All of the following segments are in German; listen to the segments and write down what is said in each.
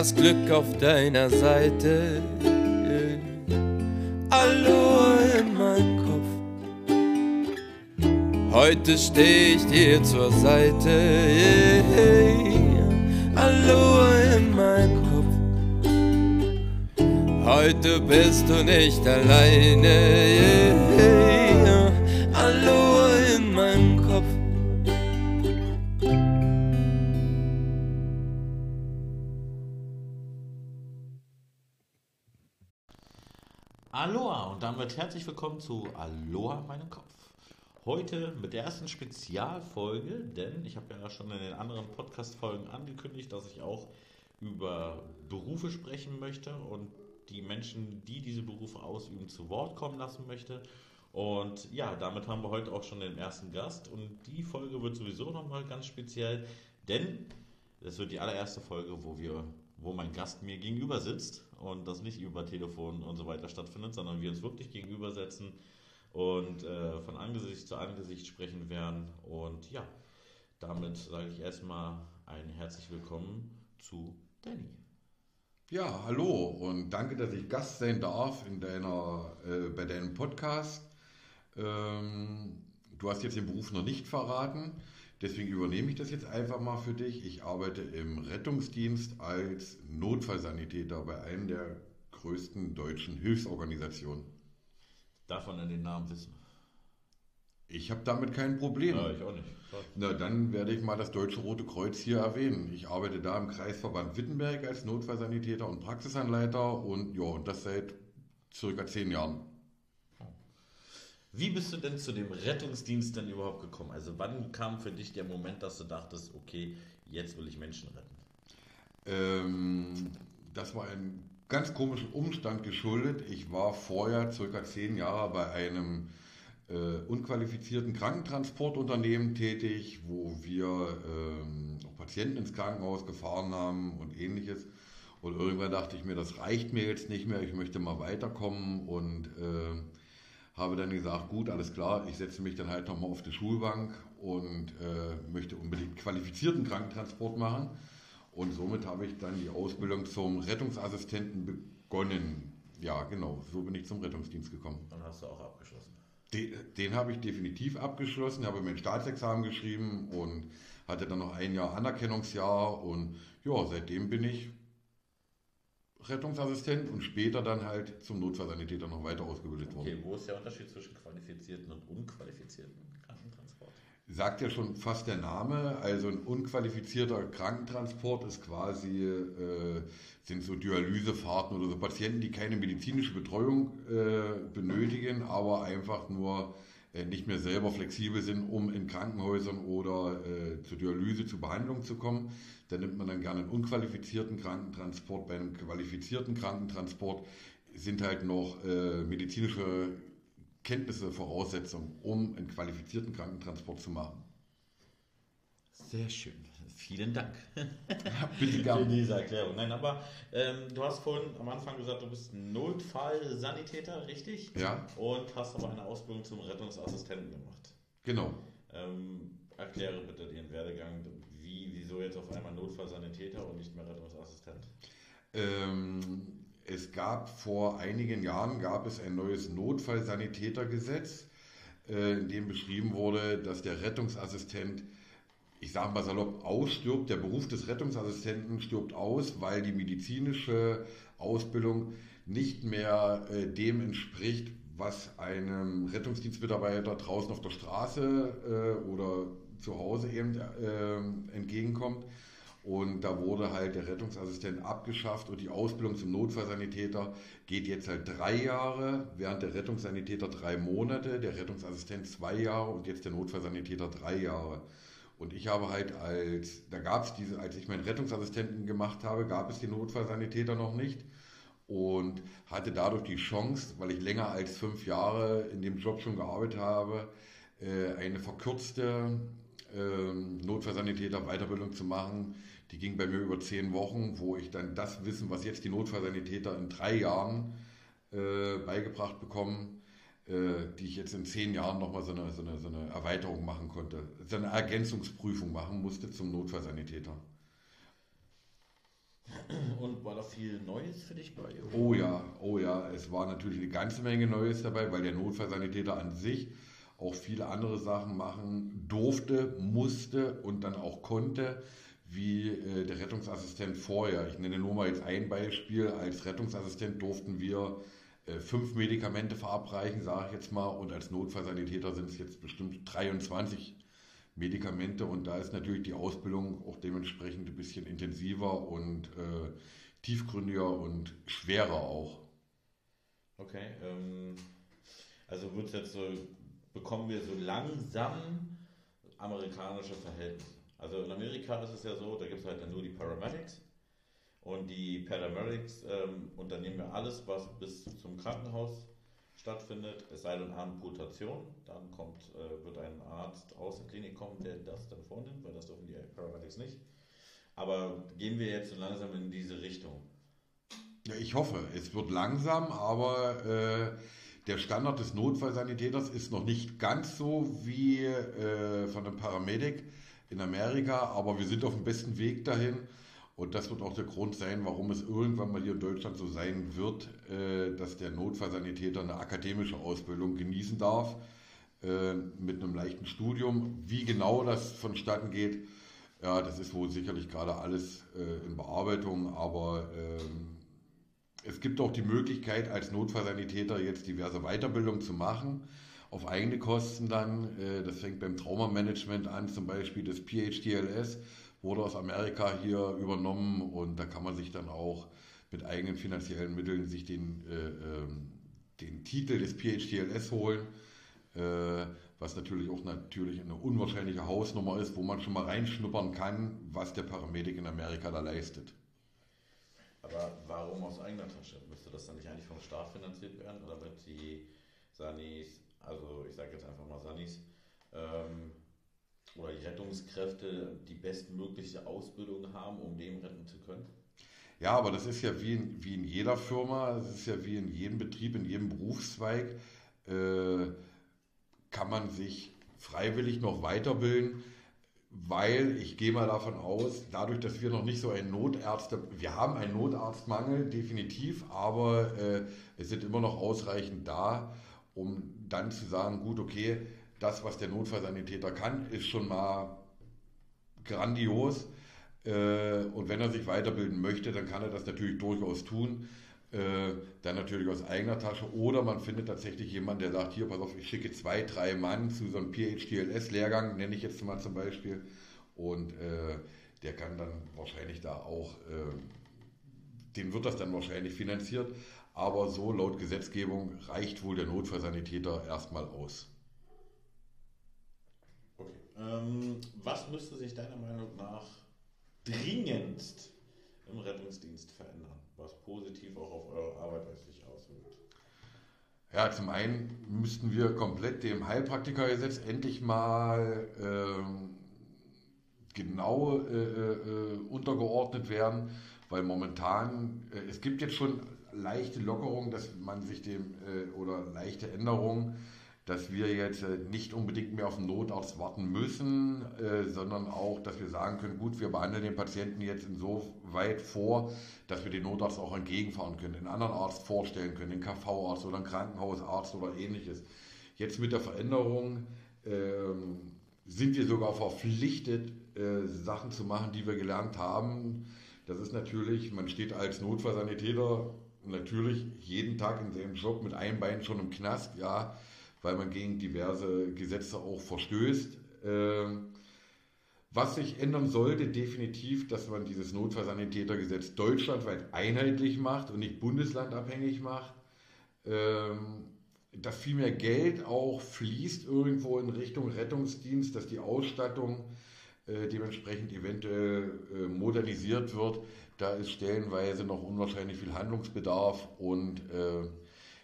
das Glück auf deiner Seite. Aloha in meinem Kopf. Heute steh ich dir zur Seite. Aloha in meinem Kopf. Heute bist du nicht alleine. Herzlich willkommen zu Aloha meinem Kopf. Heute mit der ersten Spezialfolge, denn ich habe ja schon in den anderen Podcast-Folgen angekündigt, dass ich auch über Berufe sprechen möchte und die Menschen, die diese Berufe ausüben, zu Wort kommen lassen möchte. Und ja, damit haben wir heute auch schon den ersten Gast und die Folge wird sowieso nochmal ganz speziell, denn das wird die allererste Folge, wo wir, wo mein Gast mir gegenüber sitzt und das nicht über Telefon und so weiter stattfindet, sondern wir uns wirklich gegenüber setzen und äh, von Angesicht zu Angesicht sprechen werden. Und ja, damit sage ich erstmal ein herzlich willkommen zu Danny. Ja, hallo und danke, dass ich Gast sein darf in deiner, äh, bei deinem Podcast. Ähm, du hast jetzt den Beruf noch nicht verraten, deswegen übernehme ich das jetzt einfach mal für dich. Ich arbeite im Rettungsdienst als Notfallsanitäter bei einer der größten deutschen Hilfsorganisationen. Darf man denn den Namen wissen? Ich habe damit kein Problem. Ja, ich auch nicht. Klar. Na, dann werde ich mal das Deutsche Rote Kreuz hier erwähnen. Ich arbeite da im Kreisverband Wittenberg als Notfallsanitäter und Praxisanleiter und ja, und das seit circa zehn Jahren. Wie bist du denn zu dem Rettungsdienst denn überhaupt gekommen? Also wann kam für dich der Moment, dass du dachtest, okay, jetzt will ich Menschen retten? Ähm, das war ein ganz komischen Umstand geschuldet. Ich war vorher circa zehn Jahre bei einem äh, unqualifizierten Krankentransportunternehmen tätig, wo wir ähm, auch Patienten ins Krankenhaus gefahren haben und ähnliches. Und irgendwann dachte ich mir, das reicht mir jetzt nicht mehr, ich möchte mal weiterkommen und äh, habe dann gesagt, gut, alles klar, ich setze mich dann halt nochmal auf die Schulbank und äh, möchte unbedingt qualifizierten Krankentransport machen. Und somit habe ich dann die Ausbildung zum Rettungsassistenten begonnen. Ja, genau, so bin ich zum Rettungsdienst gekommen. Dann hast du auch abgeschlossen. Den, den habe ich definitiv abgeschlossen, habe mein Staatsexamen geschrieben und hatte dann noch ein Jahr Anerkennungsjahr und ja, seitdem bin ich Rettungsassistent und später dann halt zum Notfallsanitäter noch weiter ausgebildet worden. Okay, wo ist der Unterschied zwischen qualifizierten und unqualifizierten Krankentransport? Sagt ja schon fast der Name, also ein unqualifizierter Krankentransport ist quasi, äh, sind so Dialysefahrten oder so Patienten, die keine medizinische Betreuung äh, benötigen, aber einfach nur nicht mehr selber flexibel sind, um in Krankenhäusern oder äh, zur Dialyse, zur Behandlung zu kommen. Da nimmt man dann gerne einen unqualifizierten Krankentransport. Bei einem qualifizierten Krankentransport sind halt noch äh, medizinische Kenntnisse Voraussetzung, um einen qualifizierten Krankentransport zu machen. Sehr schön. Vielen Dank Bitte für gerne. diese Erklärung. Nein, aber ähm, du hast vorhin am Anfang gesagt, du bist Notfallsanitäter, richtig? Ja, Und hast aber eine Ausbildung zum Rettungsassistenten gemacht. genau. Ähm, erkläre bitte den Werdegang. Wie, wieso jetzt auf einmal Notfallsanitäter und nicht mehr Rettungsassistent? Ähm, es gab vor einigen Jahren gab es ein neues Notfallsanitätergesetz, äh, in dem beschrieben wurde, dass der Rettungsassistent, ich sage mal salopp, ausstirbt. Der Beruf des Rettungsassistenten stirbt aus, weil die medizinische Ausbildung nicht mehr äh, dem entspricht, was einem Rettungsdienstmitarbeiter draußen auf der Straße äh, oder zu Hause eben äh, entgegenkommt. Und da wurde halt der Rettungsassistent abgeschafft und die Ausbildung zum Notfallsanitäter geht jetzt halt drei Jahre, während der Rettungssanitäter drei Monate, der Rettungsassistent zwei Jahre und jetzt der Notfallsanitäter drei Jahre. Und ich habe halt als, da gab es diese, als ich meinen Rettungsassistenten gemacht habe, gab es den Notfallsanitäter noch nicht und hatte dadurch die Chance, weil ich länger als fünf Jahre in dem Job schon gearbeitet habe, äh, eine verkürzte ähm, Notfallsanitäter Weiterbildung zu machen. Die ging bei mir über zehn Wochen, wo ich dann das Wissen, was jetzt die Notfallsanitäter in drei Jahren äh, beigebracht bekommen, die ich jetzt in zehn Jahren nochmal so eine, so, eine, so eine Erweiterung machen konnte. So eine Ergänzungsprüfung machen musste zum Notfallsanitäter. Und war da viel Neues für dich bei? oder? Oh ja, oh ja, es war natürlich eine ganze Menge Neues dabei, weil der Notfallsanitäter an sich auch viele andere Sachen machen durfte, musste und dann auch konnte, wie äh, der Rettungsassistent vorher. Ich nenne nur mal jetzt ein Beispiel. Als Rettungsassistent durften wir äh, fünf Medikamente verabreichen, sage ich jetzt mal, und als Notfallsanitäter sind es jetzt bestimmt 23 Medikamente und da ist natürlich die Ausbildung auch dementsprechend ein bisschen intensiver und äh, tiefgründiger und schwerer auch. Okay, ähm, also wird jetzt so, bekommen wir so langsam amerikanische Verhältnisse. Also in Amerika ist es ja so, da gibt es halt dann nur die Paramedics und die Paramedics ähm, unternehmen ja alles, was bis zum Krankenhaus stattfindet, es sei denn Amputation, dann kommt, äh, wird ein Arzt aus der Klinik kommen, der das dann vornimmt, weil das dürfen die Paramedics nicht. Aber gehen wir jetzt so langsam in diese Richtung. Ja, ich hoffe, es wird langsam, aber äh, der Standard des Notfallsanitäters ist noch nicht ganz so wie äh, von einem Paramedic in Amerika, aber wir sind auf dem besten Weg dahin. Und das wird auch der Grund sein, warum es irgendwann mal hier in Deutschland so sein wird, äh, dass der Notfallsanitäter eine akademische Ausbildung genießen darf, äh, mit einem leichten Studium. Wie genau das vonstatten geht, ja, das ist wohl sicherlich gerade alles äh, in Bearbeitung, aber ähm, es gibt auch die Möglichkeit, als Notfallsanitäter jetzt diverse Weiterbildungen zu machen, auf eigene Kosten dann. Das fängt beim Traumamanagement an, zum Beispiel das PHTLS, wurde aus Amerika hier übernommen und da kann man sich dann auch mit eigenen finanziellen Mitteln sich den, äh, ähm, den Titel des PHTLS holen, äh, was natürlich auch natürlich eine unwahrscheinliche Hausnummer ist, wo man schon mal reinschnuppern kann, was der Paramedic in Amerika da leistet. Aber warum aus eigener Tasche? Müsste das dann nicht eigentlich vom Staat finanziert werden? Oder wird die Sanis, also ich sage jetzt einfach mal Sanis, ähm, oder die Rettungskräfte die bestmögliche Ausbildung haben, um Leben retten zu können? Ja, aber das ist ja wie in, wie in jeder Firma, das ist ja wie in jedem Betrieb, in jedem Berufszweig, äh, kann man sich freiwillig noch weiterbilden, weil ich gehe mal davon aus, dadurch, dass wir noch nicht so einen Notärzte, wir haben einen Notarztmangel, definitiv, aber äh, es sind immer noch ausreichend da, um dann zu sagen, gut, okay, das, was der Notfallsanitäter kann, ist schon mal grandios. Äh, und wenn er sich weiterbilden möchte, dann kann er das natürlich durchaus tun. Äh, dann natürlich aus eigener Tasche. Oder man findet tatsächlich jemanden, der sagt, hier, pass auf, ich schicke zwei, drei Mann zu so einem PHTLS-Lehrgang, nenne ich jetzt mal zum Beispiel. Und äh, der kann dann wahrscheinlich da auch, den wird das dann wahrscheinlich finanziert. Aber so laut Gesetzgebung reicht wohl der Notfallsanitäter erstmal aus. Ähm, was müsste sich deiner Meinung nach dringendst im Rettungsdienst verändern, was positiv auch auf eure Arbeit sich auswirkt? Ja, zum einen müssten wir komplett dem Heilpraktikergesetz endlich mal ähm, genau äh, äh, untergeordnet werden, weil momentan, äh, es gibt jetzt schon leichte Lockerungen, dass man sich dem, äh, oder leichte Änderungen, dass wir jetzt äh, nicht unbedingt mehr auf den Notarzt warten müssen, äh, sondern auch, dass wir sagen können, gut, wir behandeln den Patienten jetzt insoweit vor, dass wir den Notarzt auch entgegenfahren können, einen anderen Arzt vorstellen können, einen KV-Arzt oder einen Krankenhausarzt oder ähnliches. Jetzt mit der Veränderung ähm, sind wir sogar verpflichtet, äh, Sachen zu machen, die wir gelernt haben. Das ist natürlich, man steht als Notfallsanitäter natürlich jeden Tag in seinem Job mit einem Bein schon im Knast, ja, weil man gegen diverse Gesetze auch verstößt. Ähm, was sich ändern sollte, definitiv, dass man dieses Notfallsanitätergesetz deutschlandweit einheitlich macht und nicht bundeslandabhängig macht. Ähm, dass viel mehr Geld auch fließt irgendwo in Richtung Rettungsdienst, dass die Ausstattung äh, dementsprechend eventuell äh, modernisiert wird. Da ist stellenweise noch unwahrscheinlich viel Handlungsbedarf und äh,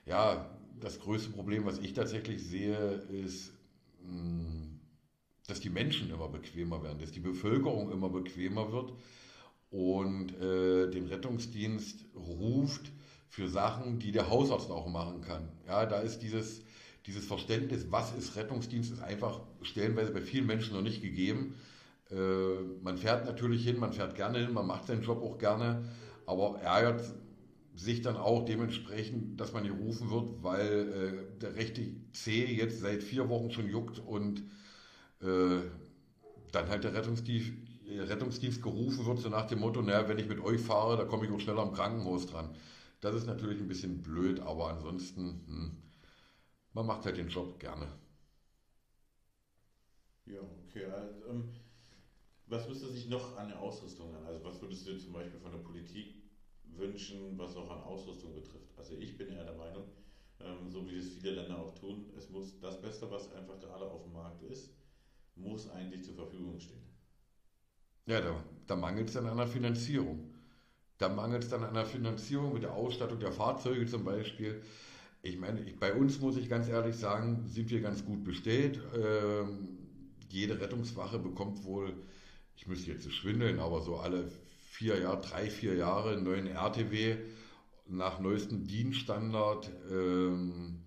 ja, das größte Problem, was ich tatsächlich sehe, ist, mh, dass die Menschen immer bequemer werden, dass die Bevölkerung immer bequemer wird und äh, den Rettungsdienst ruft für Sachen, die der Hausarzt auch machen kann. Ja, da ist dieses, dieses Verständnis, was ist Rettungsdienst, ist einfach stellenweise bei vielen Menschen noch nicht gegeben. Äh, man fährt natürlich hin, man fährt gerne hin, man macht seinen Job auch gerne, aber ärgert sich dann auch dementsprechend, dass man gerufen wird, weil äh, der rechte C jetzt seit vier Wochen schon juckt und äh, dann halt der Rettungsdienst, Rettungsdienst gerufen wird, so nach dem Motto, naja, wenn ich mit euch fahre, da komme ich auch schneller am Krankenhaus dran. Das ist natürlich ein bisschen blöd, aber ansonsten, hm, man macht halt den Job gerne. Ja, okay. Also, ähm, was müsste sich noch an der Ausrüstung an? Also was würdest du zum Beispiel von der Politik wünschen, was auch an Ausrüstung betrifft? Also ich bin eher der Meinung, ähm, so wie es viele Länder auch tun, es muss das Beste, was einfach gerade auf dem Markt ist, muss eigentlich zur Verfügung stehen. Ja, da, da mangelt es dann an der Finanzierung. Da mangelt es dann an der Finanzierung mit der Ausstattung der Fahrzeuge zum Beispiel. Ich meine, ich, bei uns muss ich ganz ehrlich sagen, sind wir ganz gut bestellt. Ähm, jede Rettungswache bekommt wohl, ich müsste jetzt schwindeln, aber so alle vier Jahre, drei, vier Jahre einen neuen RTW nach neuestem Dienststandard. Ähm,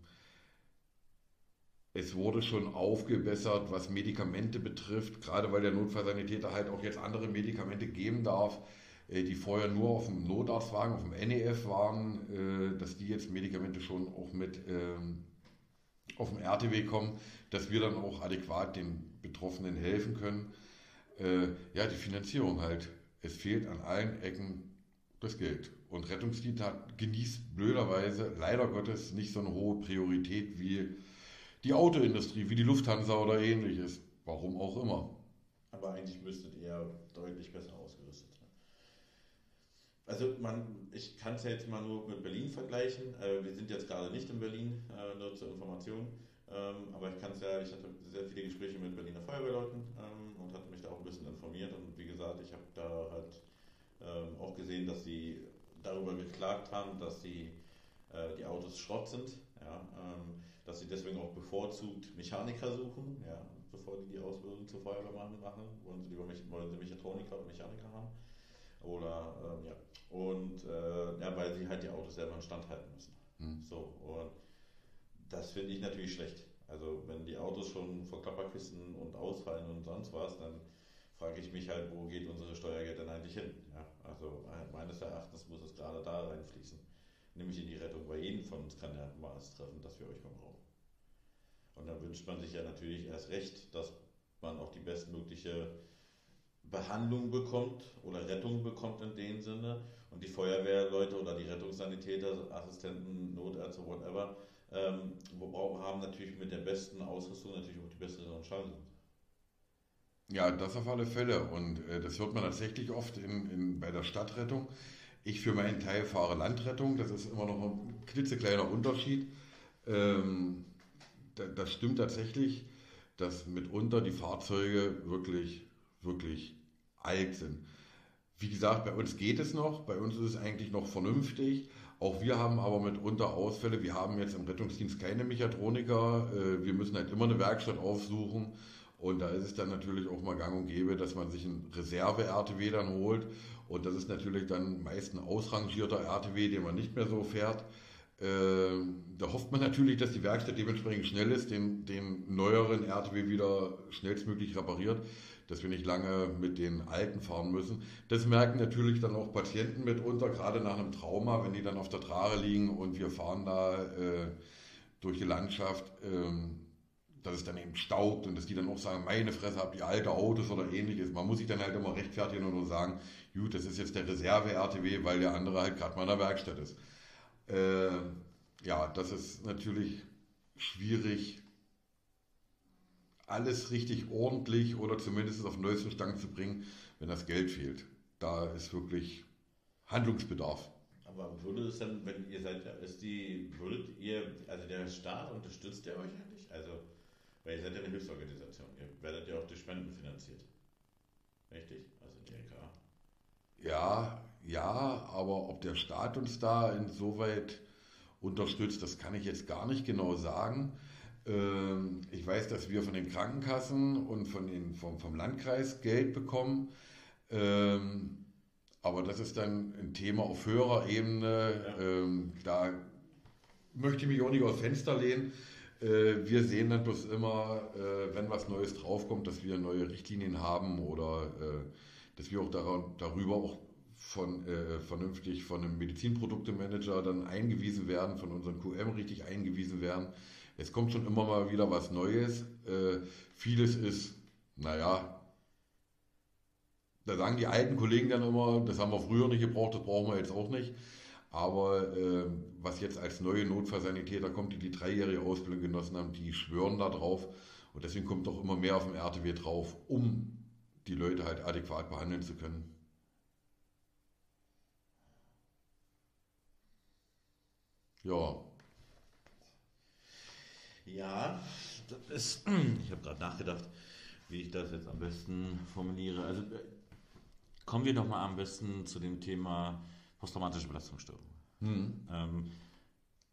es wurde schon aufgebessert, was Medikamente betrifft, gerade weil der Notfallsanitäter halt auch jetzt andere Medikamente geben darf, äh, die vorher nur auf dem Notarztwagen, auf dem NEF waren, äh, dass die jetzt Medikamente schon auch mit ähm, auf dem RTW kommen, dass wir dann auch adäquat den Betroffenen helfen können. Äh, ja, die Finanzierung halt. Es fehlt an allen Ecken das Geld. Und Rettungsdienst hat, genießt blöderweise leider Gottes nicht so eine hohe Priorität wie die Autoindustrie, wie die Lufthansa oder ähnliches. Warum auch immer. Aber eigentlich müsstet ihr deutlich besser ausgerüstet sein. Also man, ich kann es ja jetzt mal nur mit Berlin vergleichen. Äh, wir sind jetzt gerade nicht in Berlin, äh, nur zur Information. Ähm, aber ich kann es ja, ich hatte sehr viele Gespräche mit Berliner Feuerwehrleuten ähm, auch ein bisschen informiert. Und wie gesagt, ich habe da halt ähm, auch gesehen, dass sie darüber geklagt haben, dass sie, äh, die Autos Schrott sind. Ja, ähm, dass sie deswegen auch bevorzugt Mechaniker suchen, ja, bevor die die Ausbildung zur Feuerwehr machen, wollen sie lieber wollen sie Mechatroniker und Mechaniker haben. Oder ähm, ja. Und äh, ja, weil sie halt die Autos selber in Stand halten müssen. Mhm. So, und das finde ich natürlich schlecht. Also wenn die Autos schon vor Klapperkisten und ausfallen und sonst was, dann frage ich mich halt, wo geht unsere Steuergeld denn eigentlich hin? Ja, also äh, meines Erachtens muss es gerade da reinfließen. Nämlich in die Rettung, weil jeden von uns kann ja mal es treffen, dass wir euch mal brauchen. Und dann wünscht man sich ja natürlich erst recht, dass man auch die bestmögliche Behandlung bekommt oder Rettung bekommt in dem Sinne. Und die Feuerwehrleute oder die Rettungssanitäter, Assistenten, Notärzte, whatever, ähm, haben natürlich mit der besten Ausrüstung natürlich auch die besseren Chancen. Ja, das auf alle Fälle. Und äh, das hört man tatsächlich oft in, in, bei der Stadtrettung. Ich für meinen Teil fahre Landrettung. Das ist immer noch ein klitzekleiner Unterschied. Ähm, da, das stimmt tatsächlich, dass mitunter die Fahrzeuge wirklich, wirklich alt sind. Wie gesagt, bei uns geht es noch. Bei uns ist es eigentlich noch vernünftig. Auch wir haben aber mitunter Ausfälle. Wir haben jetzt im Rettungsdienst keine Mechatroniker. Äh, wir müssen halt immer eine Werkstatt aufsuchen. Und da ist es dann natürlich auch mal gang und gäbe, dass man sich einen Reserve-RTW dann holt. Und das ist natürlich dann meist ein ausrangierter RTW, den man nicht mehr so fährt. Äh, da hofft man natürlich, dass die Werkstatt dementsprechend schnell ist, den, den neueren RTW wieder schnellstmöglich repariert dass wir nicht lange mit den Alten fahren müssen. Das merken natürlich dann auch Patienten mitunter, gerade nach einem Trauma, wenn die dann auf der Trage liegen und wir fahren da äh, durch die Landschaft, ähm, dass es dann eben staubt und dass die dann auch sagen, meine Fresse, habt ihr alte Autos oder ähnliches. Man muss sich dann halt immer rechtfertigen und nur sagen, gut, das ist jetzt der Reserve-RTW, weil der andere halt gerade mal in der Werkstatt ist. Äh, ja, das ist natürlich schwierig alles richtig ordentlich oder zumindest auf den neuesten Stand zu bringen, wenn das Geld fehlt. Da ist wirklich Handlungsbedarf. Aber würde es dann, wenn ihr seid, ist die, würdet ihr, also der Staat unterstützt der euch eigentlich? Also, weil ihr seid ja eine Hilfsorganisation, ihr werdet ja auch durch Spenden finanziert. Richtig? Also DRK. Ja, ja, aber ob der Staat uns da insoweit unterstützt, das kann ich jetzt gar nicht genau sagen. Ähm, ich weiß, dass wir von den Krankenkassen und von den, vom, vom Landkreis Geld bekommen. Ähm, aber das ist dann ein Thema auf höherer Ebene. Ja. Ähm, da möchte ich mich auch nicht aus Fenster lehnen. Äh, wir sehen dann bloß immer, äh, wenn was Neues draufkommt, dass wir neue Richtlinien haben oder äh, dass wir auch darüber auch von, äh, vernünftig von einem Medizinproduktemanager dann eingewiesen werden, von unserem QM richtig eingewiesen werden. Es kommt schon immer mal wieder was Neues. Äh, vieles ist, naja, da sagen die alten Kollegen dann immer, das haben wir früher nicht gebraucht, das brauchen wir jetzt auch nicht. Aber äh, was jetzt als neue Notfallsanitäter kommt, die die dreijährige Ausbildung genossen haben, die schwören da drauf. Und deswegen kommt doch immer mehr auf dem RTW drauf, um die Leute halt adäquat behandeln zu können. Ja. Ja, das ist, ich habe gerade nachgedacht, wie ich das jetzt am besten formuliere. Also äh, kommen wir doch mal am besten zu dem Thema posttraumatische Belastungsstörung. Hm. Ähm,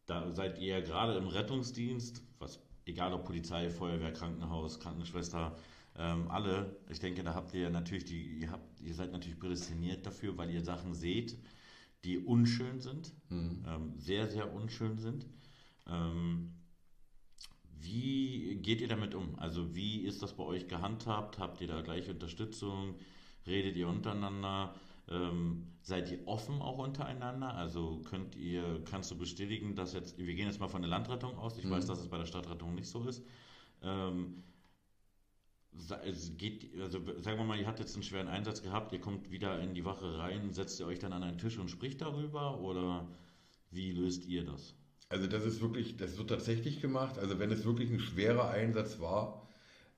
da seid ihr gerade im Rettungsdienst, was egal ob Polizei, Feuerwehr, Krankenhaus, Krankenschwester, ähm, alle, ich denke, da habt ihr natürlich die, ihr habt, ihr seid natürlich prädestiniert dafür, weil ihr Sachen seht, die unschön sind, mhm. ähm, sehr, sehr unschön sind. Ähm, wie geht ihr damit um? Also wie ist das bei euch gehandhabt? Habt ihr da gleiche Unterstützung? Redet ihr untereinander? Ähm, seid ihr offen auch untereinander? Also könnt ihr, kannst du bestätigen, dass jetzt, wir gehen jetzt mal von der Landrettung aus, ich mhm. weiß, dass es bei der Stadtrettung nicht so ist. Ähm, es geht, also sagen wir mal, ihr habt jetzt einen schweren Einsatz gehabt, ihr kommt wieder in die Wache rein, setzt ihr euch dann an einen Tisch und spricht darüber oder wie löst ihr das? Also das ist wirklich, das wird tatsächlich gemacht. Also wenn es wirklich ein schwerer Einsatz war,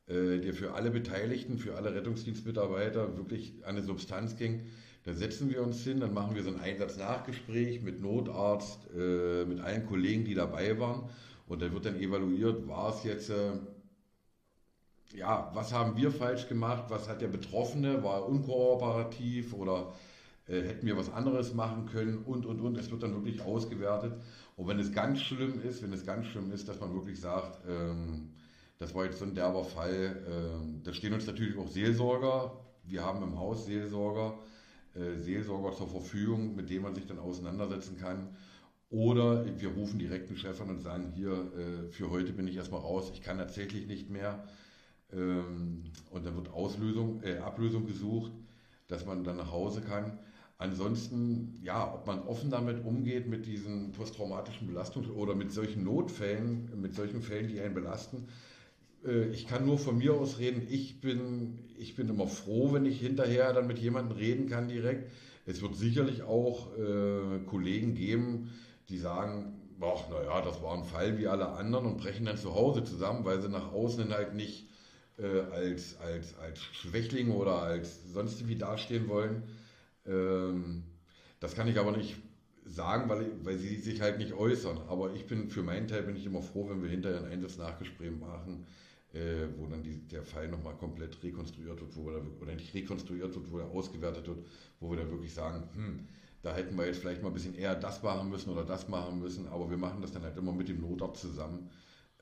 äh, der für alle Beteiligten, für alle Rettungsdienstmitarbeiter wirklich an eine Substanz ging, dann setzen wir uns hin, dann machen wir so ein Einsatznachgespräch mit Notarzt, äh, mit allen Kollegen, die dabei waren. Und dann wird dann evaluiert, war es jetzt äh, ja, was haben wir falsch gemacht, was hat der Betroffene, war er unkooperativ oder äh, hätten wir was anderes machen können und, und, und. Es wird dann wirklich ausgewertet. Und wenn es ganz schlimm ist, wenn es ganz schlimm ist, dass man wirklich sagt, ähm, das war jetzt so ein derber Fall, ähm, da stehen uns natürlich auch Seelsorger. Wir haben im Haus Seelsorger, Seelsorger zur Verfügung, mit denen man sich dann auseinandersetzen kann. Oder wir rufen direkt einen Chef an und sagen, hier, äh, für heute bin ich erstmal raus, ich kann tatsächlich nicht mehr. Ähm, und dann wird Auslösung, äh, Ablösung gesucht, dass man dann nach Hause kann. Ansonsten, ja, ob man offen damit umgeht, mit diesen posttraumatischen Belastungen oder mit solchen Notfällen, mit solchen Fällen, die einen belasten. Äh, ich kann nur von mir aus reden. Ich bin, ich bin immer froh, wenn ich hinterher dann mit jemandem reden kann direkt. Es wird sicherlich auch äh, Kollegen geben, die sagen, ach, naja, das war ein Fall wie alle anderen und brechen dann zu Hause zusammen, weil sie nach außen halt nicht äh, als, als, als Schwächling oder als sonst wie dastehen wollen. Ähm, das kann ich aber nicht sagen, weil, weil sie sich halt nicht äußern. Aber ich bin für meinen Teil bin ich immer froh, wenn wir hinterher ein Einsatznachgespräch machen, äh, wo dann die, der Fall nochmal komplett rekonstruiert wird, wo wir da, oder nicht rekonstruiert wird, wo er ausgewertet wird, wo wir dann wirklich sagen, hm, da hätten wir jetzt vielleicht mal ein bisschen eher das machen müssen oder das machen müssen, aber wir machen das dann halt immer mit dem Notarzt zusammen.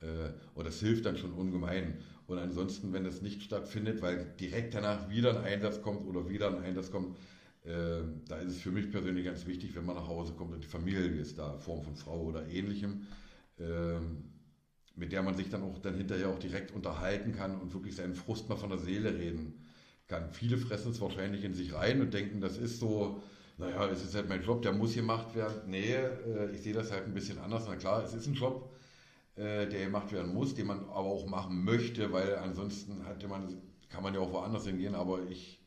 Äh, und das hilft dann schon ungemein. Und ansonsten, wenn das nicht stattfindet, weil direkt danach wieder ein Einsatz kommt oder wieder ein Einsatz kommt, äh, da ist es für mich persönlich ganz wichtig, wenn man nach Hause kommt und die Familie ist da, Form von Frau oder ähnlichem, äh, mit der man sich dann auch dann hinterher auch direkt unterhalten kann und wirklich seinen Frust mal von der Seele reden kann. Viele fressen es wahrscheinlich in sich rein und denken, das ist so, naja, es ist halt mein Job, der muss gemacht werden. Nee, äh, ich sehe das halt ein bisschen anders. Na klar, es ist ein Job, äh, der gemacht werden muss, den man aber auch machen möchte, weil ansonsten hatte man, kann man ja auch woanders hingehen, aber ich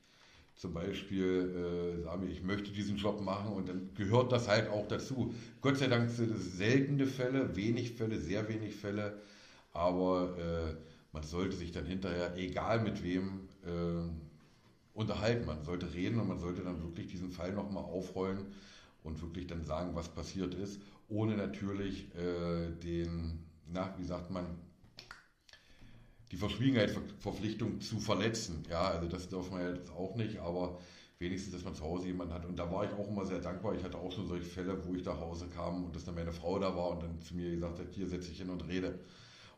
zum Beispiel äh, sage ich möchte diesen Job machen und dann gehört das halt auch dazu. Gott sei Dank sind es seltene Fälle, wenig Fälle, sehr wenig Fälle, aber äh, man sollte sich dann hinterher, egal mit wem, äh, unterhalten. Man sollte reden und man sollte dann wirklich diesen Fall nochmal aufrollen und wirklich dann sagen, was passiert ist, ohne natürlich äh, den na, wie sagt man, die Verschwiegenheitsverpflichtung zu verletzen. Ja, also das darf man jetzt auch nicht, aber wenigstens, dass man zu Hause jemanden hat. Und da war ich auch immer sehr dankbar. Ich hatte auch schon solche Fälle, wo ich nach Hause kam und dass dann meine Frau da war und dann zu mir gesagt hat, hier setze ich hin und rede.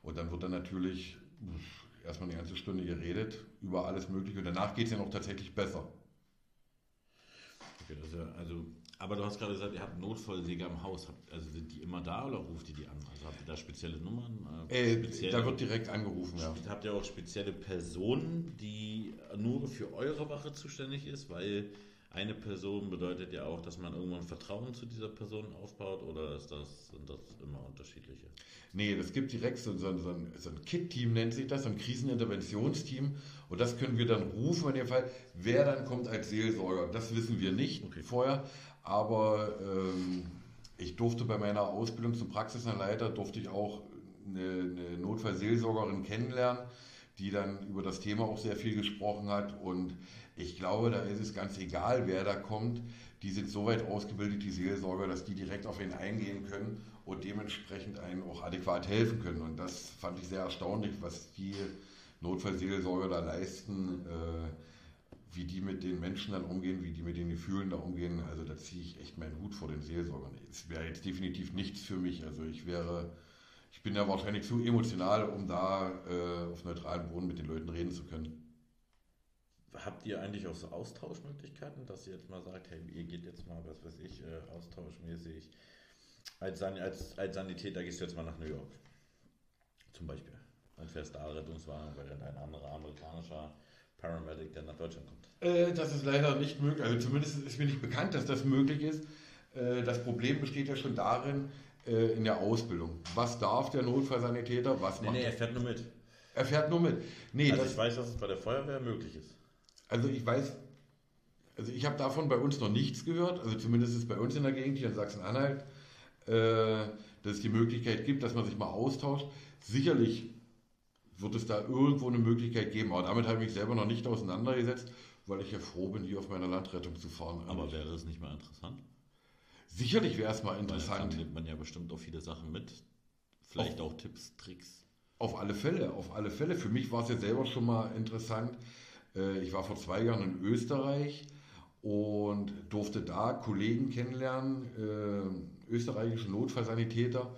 Und dann wird dann natürlich erstmal eine ganze Stunde geredet über alles Mögliche und danach geht es ja noch tatsächlich besser. Okay, ja also Aber du hast gerade gesagt, ihr habt Notfallsäger im Haus. Also sind die immer da oder ruft ihr die an? Also habt ihr da spezielle Nummern? Äh, spezielle, da wird direkt angerufen, ja. Habt ihr auch spezielle Personen, die nur für eure Wache zuständig ist? Weil eine Person bedeutet ja auch, dass man irgendwann Vertrauen zu dieser Person aufbaut oder ist das, sind das immer unterschiedliche? Nee, das gibt direkt so, so, so ein, so ein KIT-Team, nennt sich das, so ein Kriseninterventionsteam. Und das können wir dann rufen in dem Fall. Wer dann kommt als Seelsorger, das wissen wir nicht okay. vorher. Aber ähm, ich durfte bei meiner Ausbildung zum Praxisanleiter, durfte ich auch eine, eine Notfallseelsorgerin kennenlernen, die dann über das Thema auch sehr viel gesprochen hat. Und ich glaube, da ist es ganz egal, wer da kommt. Die sind so weit ausgebildet, die Seelsorger, dass die direkt auf ihn eingehen können und dementsprechend einen auch adäquat helfen können. Und das fand ich sehr erstaunlich, was die Notfallseelsorger da leisten, äh, wie die mit den Menschen dann umgehen, wie die mit den Gefühlen da umgehen. Also da ziehe ich echt meinen Hut vor den Seelsorgern. Es wäre jetzt definitiv nichts für mich. Also ich wäre, ich bin ja wahrscheinlich zu emotional, um da äh, auf neutralem Boden mit den Leuten reden zu können. Habt ihr eigentlich auch so Austauschmöglichkeiten, dass ihr jetzt mal sagt, hey, ihr geht jetzt mal, was weiß ich, äh, austauschmäßig als, San als, als Sanitäter gehst du jetzt mal nach New York. Zum Beispiel. Und fährst da Rettungswagen, weil ein anderer amerikanischer Paramedic, der nach Deutschland kommt. Äh, das ist leider nicht möglich. Also zumindest ist mir nicht bekannt, dass das möglich ist. Äh, das Problem besteht ja schon darin, äh, in der Ausbildung. Was darf der Notfallsanitäter? Was nee, macht nee, er fährt nur mit. Er fährt nur mit. Nee, also das, ich weiß, dass es bei der Feuerwehr möglich ist. Also ich weiß, also ich habe davon bei uns noch nichts gehört, also zumindest ist bei uns in der Gegend hier in Sachsen-Anhalt äh, dass es die Möglichkeit gibt, dass man sich mal austauscht. Sicherlich wird es da irgendwo eine Möglichkeit geben, aber damit habe ich mich selber noch nicht auseinandergesetzt, weil ich ja froh bin, hier auf meiner Landrettung zu fahren. Aber wäre das nicht mal interessant? Sicherlich wäre es mal interessant. Da nimmt man ja bestimmt auch viele Sachen mit. Vielleicht auf, auch Tipps, Tricks. Auf alle Fälle, auf alle Fälle. Für mich war es ja selber schon mal interessant. Äh, ich war vor zwei Jahren in Österreich und durfte da Kollegen kennenlernen, äh, österreichische Notfallsanitäter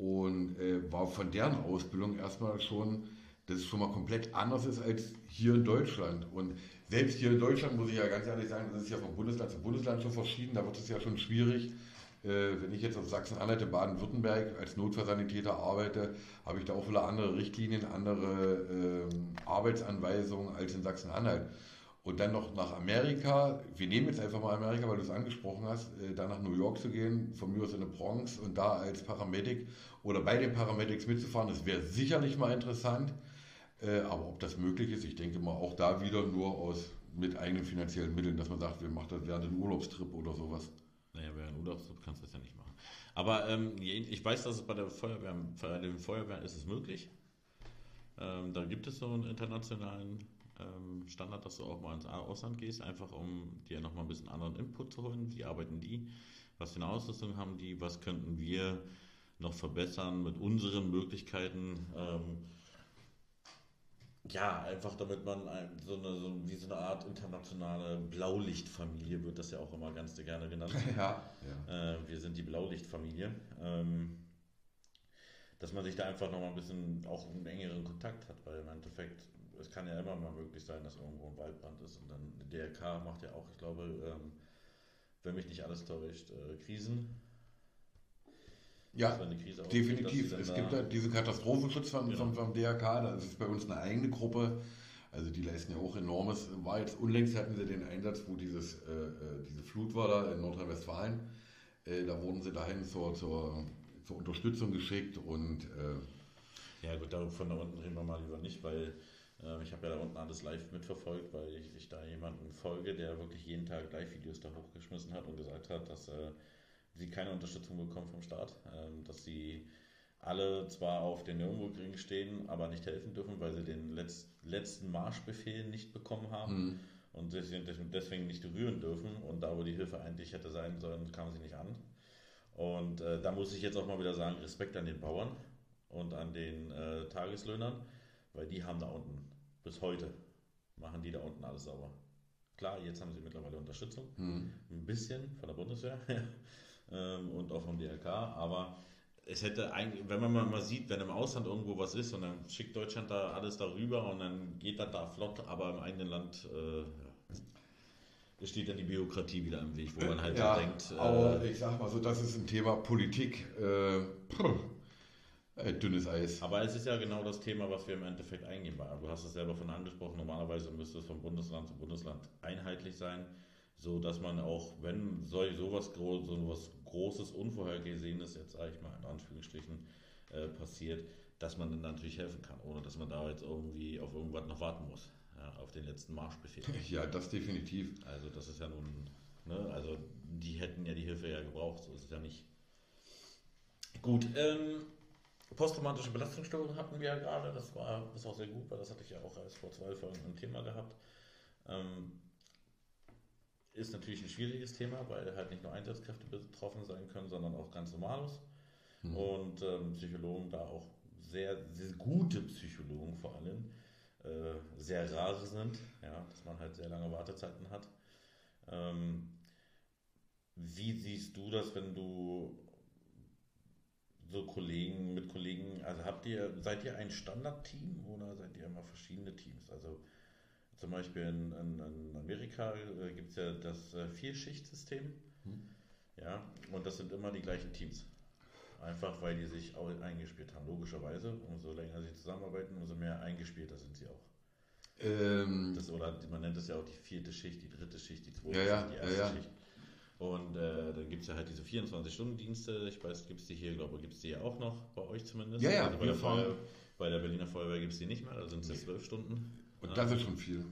und äh, war von deren Ausbildung erstmal schon, dass es schon mal komplett anders ist als hier in Deutschland. Und selbst hier in Deutschland muss ich ja ganz ehrlich sagen, das ist ja von Bundesland zu Bundesland so verschieden, da wird es ja schon schwierig. Äh, wenn ich jetzt auf Sachsen-Anhalt, in Baden-Württemberg als Notfallsanitäter arbeite, habe ich da auch wieder andere Richtlinien, andere ähm, Arbeitsanweisungen als in Sachsen-Anhalt und dann noch nach Amerika, wir nehmen jetzt einfach mal Amerika, weil du es angesprochen hast, äh, da nach New York zu gehen, von mir aus in der Bronx und da als Paramedic oder bei den Paramedics mitzufahren, das wäre sicherlich mal interessant. Äh, aber ob das möglich ist, ich denke mal auch da wieder nur aus mit eigenen finanziellen Mitteln, dass man sagt, wir machen das während einem Urlaubstrip oder sowas. Naja, während einem Urlaubstrip kannst du das ja nicht machen. Aber ähm, ich weiß, dass es bei der Feuerwehr, bei den Feuerwehren ist es möglich. Ähm, da gibt es so einen internationalen ähm, Standard, dass du auch mal ins Ausland gehst, einfach um dir nochmal ein bisschen anderen Input zu holen. Wie arbeiten die? Was für eine Ausrüstung haben die? Was könnten wir noch verbessern mit unseren Möglichkeiten? Ähm, ja, einfach damit man so, eine, so, wie so eine Art internationale Blaulichtfamilie wird das ja auch immer ganz gerne genannt. Ja, ja. Äh, wir sind die Blaulichtfamilie. Ähm, dass man sich da einfach nochmal ein bisschen auch einen engeren Kontakt hat, weil im Endeffekt es kann ja immer mal möglich sein, dass irgendwo ein Waldbrand ist. Und dann DRK macht ja auch, ich glaube, ähm, wenn mich nicht alles täuscht, äh, Krisen. Ja, definitiv. es gibt ja diese Katastrophenschutz vom, genau. vom, DRK, das ist bei uns eine eigene Gruppe. Also die leisten ja auch enormes. War jetzt unlängst hatten sie den Einsatz, wo dieses, äh, äh diese Flut war da in Nordrhein-Westfalen. Äh, da wurden sie dahin zur, zur, zur Unterstützung geschickt und äh, ja gut, von da unten reden wir mal lieber nicht, weil ich habe ja da unten alles live mitverfolgt, weil ich, ich da jemanden folge, der wirklich jeden Tag Live-Videos da hochgeschmissen hat und gesagt hat, dass äh, sie keine Unterstützung bekommen vom Staat, äh, dass sie alle zwar auf den Nürnbergring stehen, aber nicht helfen dürfen, weil sie den Letz letzten Marschbefehl nicht bekommen haben mhm. und deswegen nicht rühren dürfen. Und da, wo die Hilfe eigentlich hätte sein sollen, kam sie nicht an. Und äh, da muss ich jetzt auch mal wieder sagen, Respekt an den Bauern und an den äh, Tageslöhnern, weil die haben da unten bis heute machen die da unten alles sauber. Klar, jetzt haben sie mittlerweile Unterstützung, mhm. ein bisschen von der Bundeswehr ähm, und auch vom DRK, aber es hätte eigentlich, wenn man mal sieht, wenn im Ausland irgendwo was ist und dann schickt Deutschland da alles darüber und dann geht das da flott, aber im eigenen Land, äh, steht dann die Bürokratie wieder im Weg, wo man halt ja, so denkt, aber äh, ich sag mal so, das ist ein Thema Politik. Äh, dünnes Eis. aber es ist ja genau das Thema, was wir im Endeffekt eingehen. Du hast es selber von angesprochen, normalerweise müsste es von Bundesland zu Bundesland einheitlich sein, so dass man auch, wenn solch sowas, so was Großes, Unvorhergesehenes, jetzt sage ich mal in Anführungsstrichen, äh, passiert, dass man dann natürlich helfen kann, ohne dass man da jetzt irgendwie auf irgendwas noch warten muss, ja, auf den letzten Marschbefehl. Ja, das definitiv. Also das ist ja nun, ne, also die hätten ja die Hilfe ja gebraucht, so ist es ja nicht. Gut, ähm, posttraumatische Belastungsstörung hatten wir ja gerade, das war das war auch sehr gut, weil das hatte ich ja auch erst vor zwei Folgen ein Thema gehabt. Ähm, ist natürlich ein schwieriges Thema, weil halt nicht nur Einsatzkräfte betroffen sein können, sondern auch ganz Normalos. Mhm. Und ähm, Psychologen da auch sehr, sehr gute Psychologen vor allem äh, sehr rar sind, ja, dass man halt sehr lange Wartezeiten hat. Ähm, wie siehst du das, wenn du so Kollegen mit Kollegen, also habt ihr, seid ihr ein Standardteam oder seid ihr immer verschiedene Teams? Also zum Beispiel in, in, in Amerika äh, gibt es ja das äh, Vierschichtsystem. Hm. Ja, und das sind immer die gleichen Teams. Einfach weil die sich auch eingespielt haben. Logischerweise, umso länger sie zusammenarbeiten, umso mehr eingespielter sind sie auch. Ähm, Das, oder man nennt es ja auch die vierte Schicht, die dritte Schicht, die zweite ja, Schicht, die erste ja, ja. Schicht. Und äh, dann gibt es ja halt diese 24-Stunden-Dienste. Ich weiß, gibt es die hier, glaube ich, gibt es die ja auch noch, bei euch zumindest. Ja, ja, Also bei, der fahren- Feuer, bei der Berliner Feuerwehr gibt es die nicht mehr, da sind es jetzt zwölf Stunden. und Ja. das ist schon viel.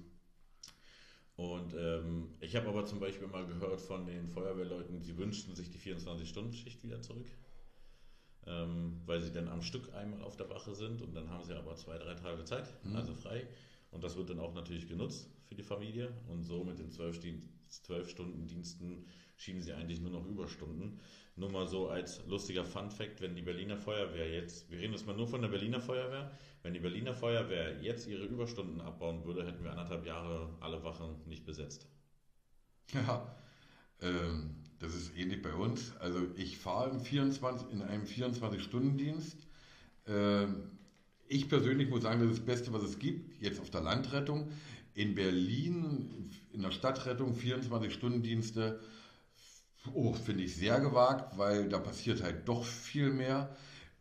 Und ähm, ich habe aber zum Beispiel mal gehört von den Feuerwehrleuten, sie wünschten sich die 24-Stunden-Schicht wieder zurück, ähm, weil sie dann am Stück einmal auf der Wache sind und dann haben sie aber zwei, drei Tage Zeit, Mhm. also frei. Und das wird dann auch natürlich genutzt für die Familie. Und so mit den 12 12 Stunden Diensten schieben sie eigentlich nur noch Überstunden. Nur mal so als lustiger Fun Fact, wenn die Berliner Feuerwehr jetzt, wir reden jetzt mal nur von der Berliner Feuerwehr, wenn die Berliner Feuerwehr jetzt ihre Überstunden abbauen würde, hätten wir anderthalb Jahre alle Wachen nicht besetzt. Ja, ähm, das ist ähnlich bei uns. Also ich fahre im 24, in einem 24-Stunden-Dienst. Ähm, ich persönlich muss sagen, das ist das Beste, was es gibt, jetzt auf der Landrettung. In Berlin, in der Stadtrettung, 24-Stunden-Dienste, oh, finde ich sehr gewagt, weil da passiert halt doch viel mehr.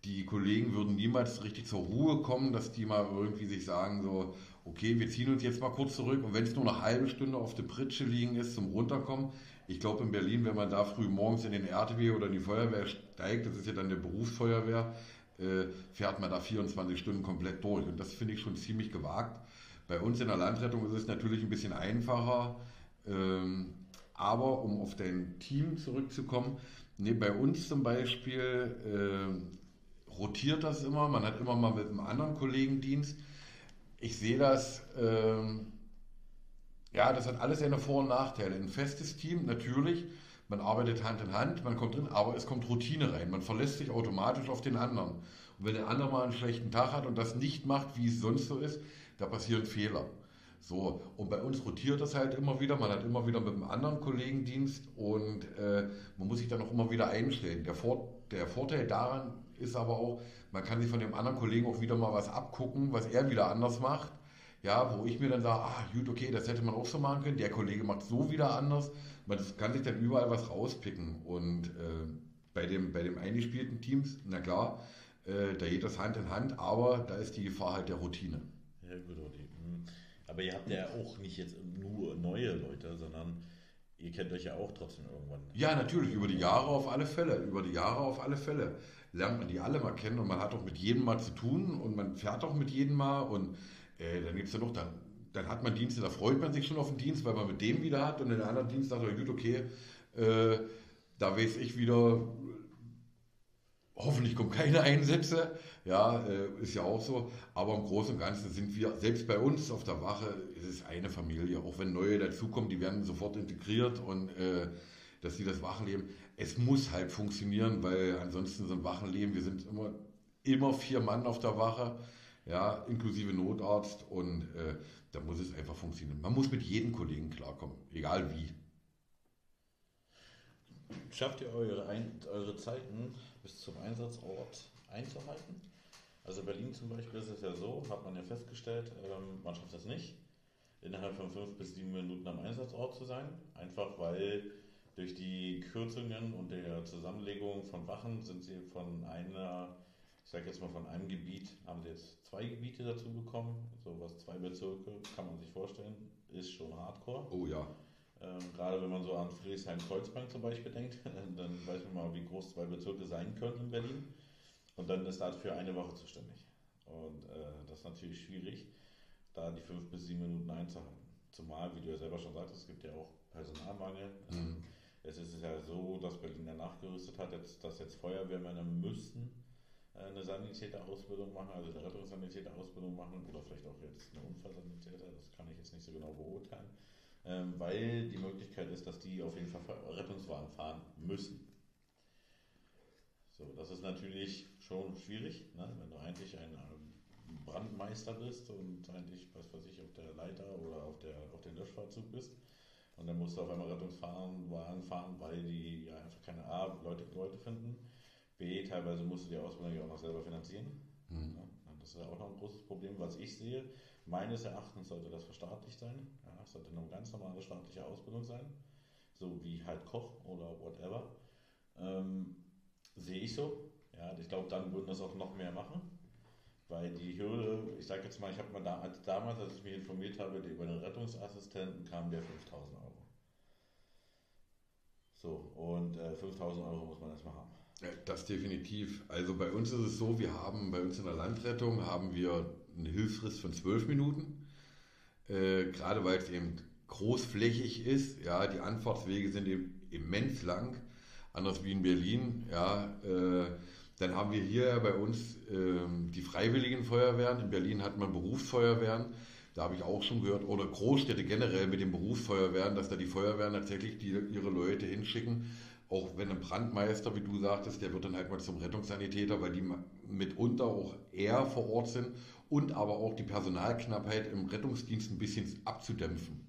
Die Kollegen würden niemals richtig zur Ruhe kommen, dass die mal irgendwie sich sagen, so, okay, wir ziehen uns jetzt mal kurz zurück und wenn es nur eine halbe Stunde auf der Pritsche liegen ist zum Runterkommen, ich glaube in Berlin, wenn man da früh morgens in den RTW oder in die Feuerwehr steigt, das ist ja dann eine Berufsfeuerwehr, äh, fährt man da 24 Stunden komplett durch und das finde ich schon ziemlich gewagt. Bei uns in der Landrettung ist es natürlich ein bisschen einfacher, ähm, aber um auf dein Team zurückzukommen, nee, bei uns zum Beispiel äh, rotiert das immer, man hat immer mal mit einem anderen Kollegen Dienst. Ich sehe das, ähm, ja, das hat alles seine Vor- und Nachteile. Ein festes Team, natürlich, man arbeitet Hand in Hand, man kommt drin, aber es kommt Routine rein. Man verlässt sich automatisch auf den anderen. Und wenn der andere mal einen schlechten Tag hat und das nicht macht, wie es sonst so ist, da passieren Fehler. So, und bei uns rotiert das halt immer wieder. Man hat immer wieder mit einem anderen Kollegen Dienst und äh, man muss sich dann auch immer wieder einstellen. Der, Vor der Vorteil daran ist aber auch, man kann sich von dem anderen Kollegen auch wieder mal was abgucken, was er wieder anders macht. Ja, wo ich mir dann sage, ah, gut, okay, das hätte man auch so machen können. Der Kollege macht so wieder anders. Man kann sich dann überall was rauspicken. Und äh, bei, dem, bei dem eingespielten Teams, na klar, äh, da geht das Hand in Hand, aber da ist die Gefahr halt der Routine. Ja, gut, Odi. Aber ihr habt ja auch nicht jetzt nur neue Leute, sondern ihr kennt euch ja auch trotzdem irgendwann. Ja, natürlich, über die Jahre auf alle Fälle. Über die Jahre auf alle Fälle. Lernt man die alle mal kennen und man hat auch mit jedem mal zu tun und man fährt auch mit jedem mal und äh, dann gibt es ja noch, dann, dann hat man Dienste, da freut man sich schon auf den Dienst, weil man mit dem wieder hat und in den anderen Dienst sagt man, gut, okay, äh, da weiß ich wieder, hoffentlich kommen keine Einsätze, ja, äh, ist ja auch so, aber im Großen und Ganzen sind wir, selbst bei uns auf der Wache, ist es eine Familie, auch wenn neue dazukommen, die werden sofort integriert und äh, dass sie das Wachenleben, es muss halt funktionieren, weil ansonsten so ein Wachenleben, wir sind immer, immer vier Mann auf der Wache, ja, inklusive Notarzt und äh, da muss es einfach funktionieren. Man muss mit jedem Kollegen klarkommen, egal wie. Schafft ihr eure, Ein eure Zeiten bis zum Einsatzort einzuhalten? Also Berlin zum Beispiel ist es ja so, hat man ja festgestellt, ähm, man schafft das nicht. innerhalb von fünf bis sieben Minuten am Einsatzort zu sein. Einfach weil durch die Kürzungen und der Zusammenlegung von Wachen sind sie von einer, ich sage jetzt mal von einem Gebiet, haben sie jetzt zwei Gebiete dazu bekommen. So was zwei Bezirke, kann man sich vorstellen, ist schon hardcore. Oh ja. Ähm, gerade wenn man so an Friedrichshain-Kreuzberg zum Beispiel denkt, dann weiß man mal, wie groß zwei Bezirke sein können in Berlin. Und dann ist das für eine Woche zuständig. Und äh, das ist natürlich schwierig, da die fünf bis sieben Minuten einzuhalten. Zumal, wie du ja selber schon sagtest, es gibt ja auch Personalmangel. Mhm. Es ist ja so, dass Berlin ja nachgerüstet hat, jetzt, dass jetzt Feuerwehrmänner müssen äh, eine Sanitäterausbildung machen, also eine Rettungssanitäterausbildung machen oder vielleicht auch jetzt eine Unfallsanitäter, das kann ich jetzt nicht so genau beurteilen, ähm, weil die Möglichkeit ist, dass die auf jeden Fall Rettungswagen fahren müssen. So, das ist natürlich schon schwierig, ne? wenn du eigentlich ein Brandmeister bist und eigentlich, was weiß ich, auf der Leiter oder auf, der, auf den Löschfahrzug bist. Und dann musst du auf einmal Rettungswagen fahren, weil die ja einfach keine A, Leute, Leute finden. B, teilweise musst du die Ausbildung ja auch noch selber finanzieren. Mhm. Ja, das ist ja auch noch ein großes Problem, was ich sehe. Meines Erachtens sollte das verstaatlicht sein. Ja, es sollte eine ganz normale staatliche Ausbildung sein. So wie halt Koch oder whatever. Ähm, sehe ich so. Ja, ich glaube, dann würden das auch noch mehr machen. Weil die Hürde, ich sage jetzt mal, ich habe mal da, als damals, als ich mich informiert habe, über den Rettungsassistenten kam der 5000 Euro. So, und äh, 5000 Euro muss man erstmal haben. Das definitiv. Also bei uns ist es so, wir haben bei uns in der Landrettung haben wir eine Hilfsfrist von zwölf Minuten. Äh, gerade weil es eben großflächig ist. Ja, die Anfahrtswege sind eben immens lang, anders wie in Berlin. Ja, äh, dann haben wir hier bei uns ähm, die Freiwilligen Feuerwehren. In Berlin hat man Berufsfeuerwehren. Da habe ich auch schon gehört, oder Großstädte generell mit den Berufsfeuerwehren, dass da die Feuerwehren tatsächlich die, ihre Leute hinschicken. Auch wenn ein Brandmeister, wie du sagtest, der wird dann halt mal zum Rettungssanitäter, weil die mitunter auch eher vor Ort sind und aber auch die Personalknappheit im Rettungsdienst ein bisschen abzudämpfen.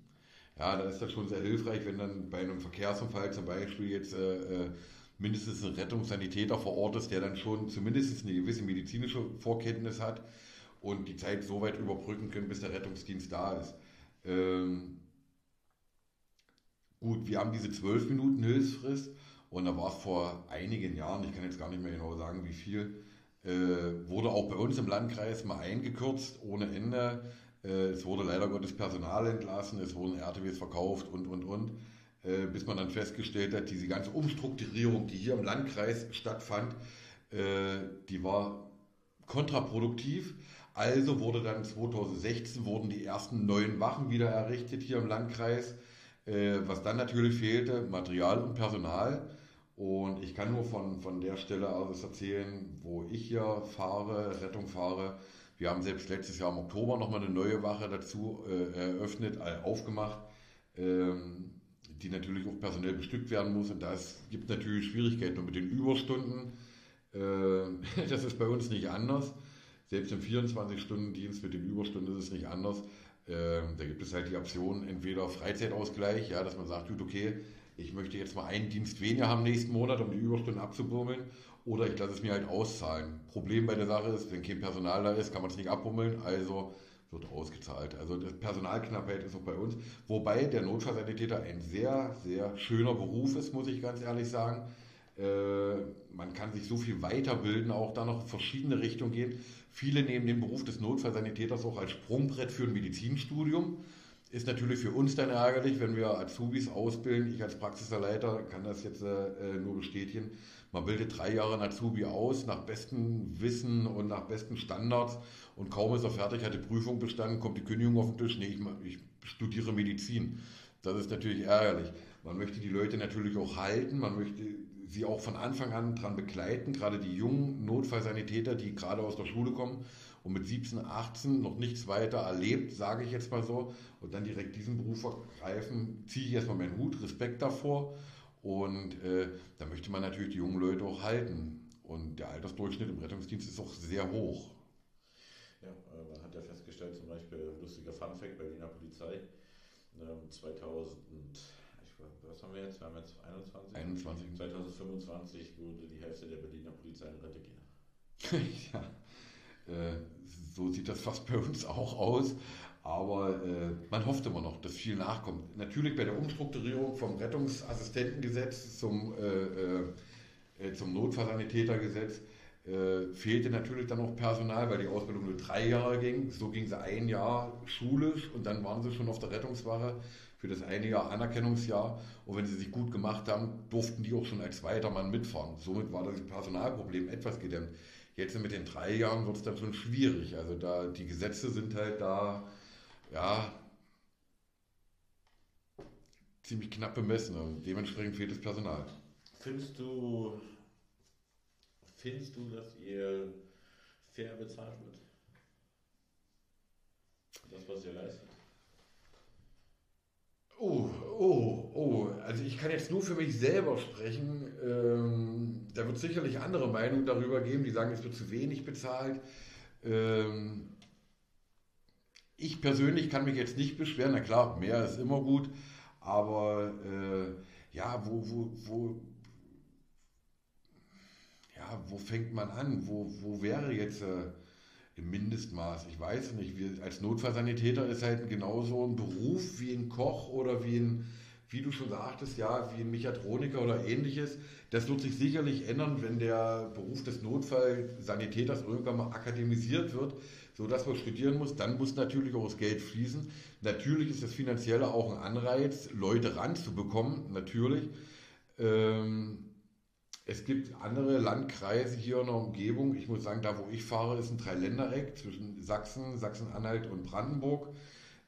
Ja, da ist das schon sehr hilfreich, wenn dann bei einem Verkehrsunfall zum Beispiel jetzt äh, äh, mindestens ein Rettungssanitäter vor Ort ist, der dann schon zumindest eine gewisse medizinische Vorkenntnis hat und die Zeit so weit überbrücken können, bis der Rettungsdienst da ist. Ähm, gut, wir haben diese zwölf Minuten Hilfsfrist und da war es vor einigen Jahren, ich kann jetzt gar nicht mehr genau sagen, wie viel, äh, wurde auch bei uns im Landkreis mal eingekürzt ohne Ende. Äh, es wurde leider Gottes Personal entlassen, es wurden RTWs verkauft und, und, und. Äh, bis man dann festgestellt hat, diese ganze Umstrukturierung, die hier im Landkreis stattfand, äh, die war kontraproduktiv. Also wurde dann 2016 wurden die ersten neuen Wachen wieder errichtet hier im Landkreis. Äh, was dann natürlich fehlte, Material und Personal. Und ich kann nur von, von der Stelle aus erzählen, wo ich hier fahre, Rettung fahre. Wir haben selbst letztes Jahr im Oktober nochmal eine neue Wache dazu äh, eröffnet, äh, aufgemacht, ähm, die natürlich auch personell bestückt werden muss. Und das gibt natürlich Schwierigkeiten. Und mit den Überstunden, äh, das ist bei uns nicht anders. Selbst im 24-Stunden-Dienst mit den Überstunden ist es nicht anders. Ähm, da gibt es halt die Option, entweder Freizeitausgleich, ja, dass man sagt, gut, okay, ich möchte jetzt mal einen Dienst weniger haben nächsten Monat, um die Überstunden abzubummeln, oder ich lasse es mir halt auszahlen. Problem bei der Sache ist, wenn kein Personal da ist, kann man es nicht abbummeln, also wird ausgezahlt. Also das Personalknappheit ist auch bei uns. Wobei der Notfallsanitäter ein sehr, sehr schöner Beruf ist, muss ich ganz ehrlich sagen. Äh, man kann sich so viel weiterbilden, auch da noch verschiedene Richtungen gehen. Viele nehmen den Beruf des Notfallsanitäters auch als Sprungbrett für ein Medizinstudium. Ist natürlich für uns dann ärgerlich, wenn wir Azubis ausbilden. Ich als Praxisleiter kann das jetzt äh, nur bestätigen. Man bildet drei Jahre einen Azubi aus, nach bestem Wissen und nach besten Standards. Und kaum ist er fertig, hat die Prüfung bestanden, kommt die Kündigung auf den Tisch. Nee, ich, ich studiere Medizin. Das ist natürlich ärgerlich. Man möchte die Leute natürlich auch halten, man möchte sie auch von Anfang an dran begleiten, gerade die jungen Notfallsanitäter, die gerade aus der Schule kommen und mit 17, 18 noch nichts weiter erlebt, sage ich jetzt mal so, und dann direkt diesen Beruf ergreifen, ziehe ich erstmal meinen Hut, Respekt davor. Und äh, da möchte man natürlich die jungen Leute auch halten. Und der Altersdurchschnitt im Rettungsdienst ist auch sehr hoch. Ja, äh, man hat ja festgestellt, zum Beispiel, lustiger Funfact, Berliner Polizei, ähm, 2000, ich, weiß- was haben wir jetzt? Wir haben jetzt 21? 21. 2025 würde die Hälfte der Berliner Polizei in Rente gehen. ja, äh, so sieht das fast bei uns auch aus. Aber äh, man hofft immer noch, dass viel nachkommt. Natürlich bei der Umstrukturierung vom Rettungsassistentengesetz zum, äh, äh, äh zum Notfallsanitätergesetz äh, fehlte natürlich dann auch Personal, weil die Ausbildung nur drei Jahre ging. So ging sie ein Jahr schulisch und dann waren sie schon auf der Rettungswache für das eine Jahr Anerkennungsjahr. Und wenn sie sich gut gemacht haben, durften die auch schon als zweiter Mann mitfahren. Somit war das Personalproblem etwas gedämmt. Jetzt mit den drei Jahren wird es dann schon schwierig. Also da die Gesetze sind halt da, ja, ziemlich knapp bemessen und dementsprechend fehlt das Personal. Findest du Findest du, dass ihr fair bezahlt wird? Das, was ihr leistet? Oh, oh, oh. Also ich kann jetzt nur für mich selber sprechen. Ähm, da wird sicherlich andere Meinungen darüber geben, die sagen, es wird zu wenig bezahlt. Ähm, ich persönlich kann mich jetzt nicht beschweren. Na klar, mehr ist immer gut. Aber äh, ja, wo, wo, wo, ja, wo fängt man an? Wo, wo wäre jetzt äh, im Mindestmaß? Ich weiß nicht. Wir, als Notfallsanitäter ist halt genauso ein Beruf wie ein Koch oder wie ein, wie du schon sagtest, ja, wie ein Mechatroniker oder ähnliches. Das wird sich sicherlich ändern, wenn der Beruf des Notfallsanitäters irgendwann mal akademisiert wird, sodass man studieren muss. Dann muss natürlich auch das Geld fließen. Natürlich ist das Finanzielle auch ein Anreiz, Leute ranzubekommen, natürlich. Ähm, es gibt andere Landkreise hier in der Umgebung. Ich muss sagen, da wo ich fahre, ist ein Dreiländereck zwischen Sachsen, Sachsen-Anhalt und Brandenburg.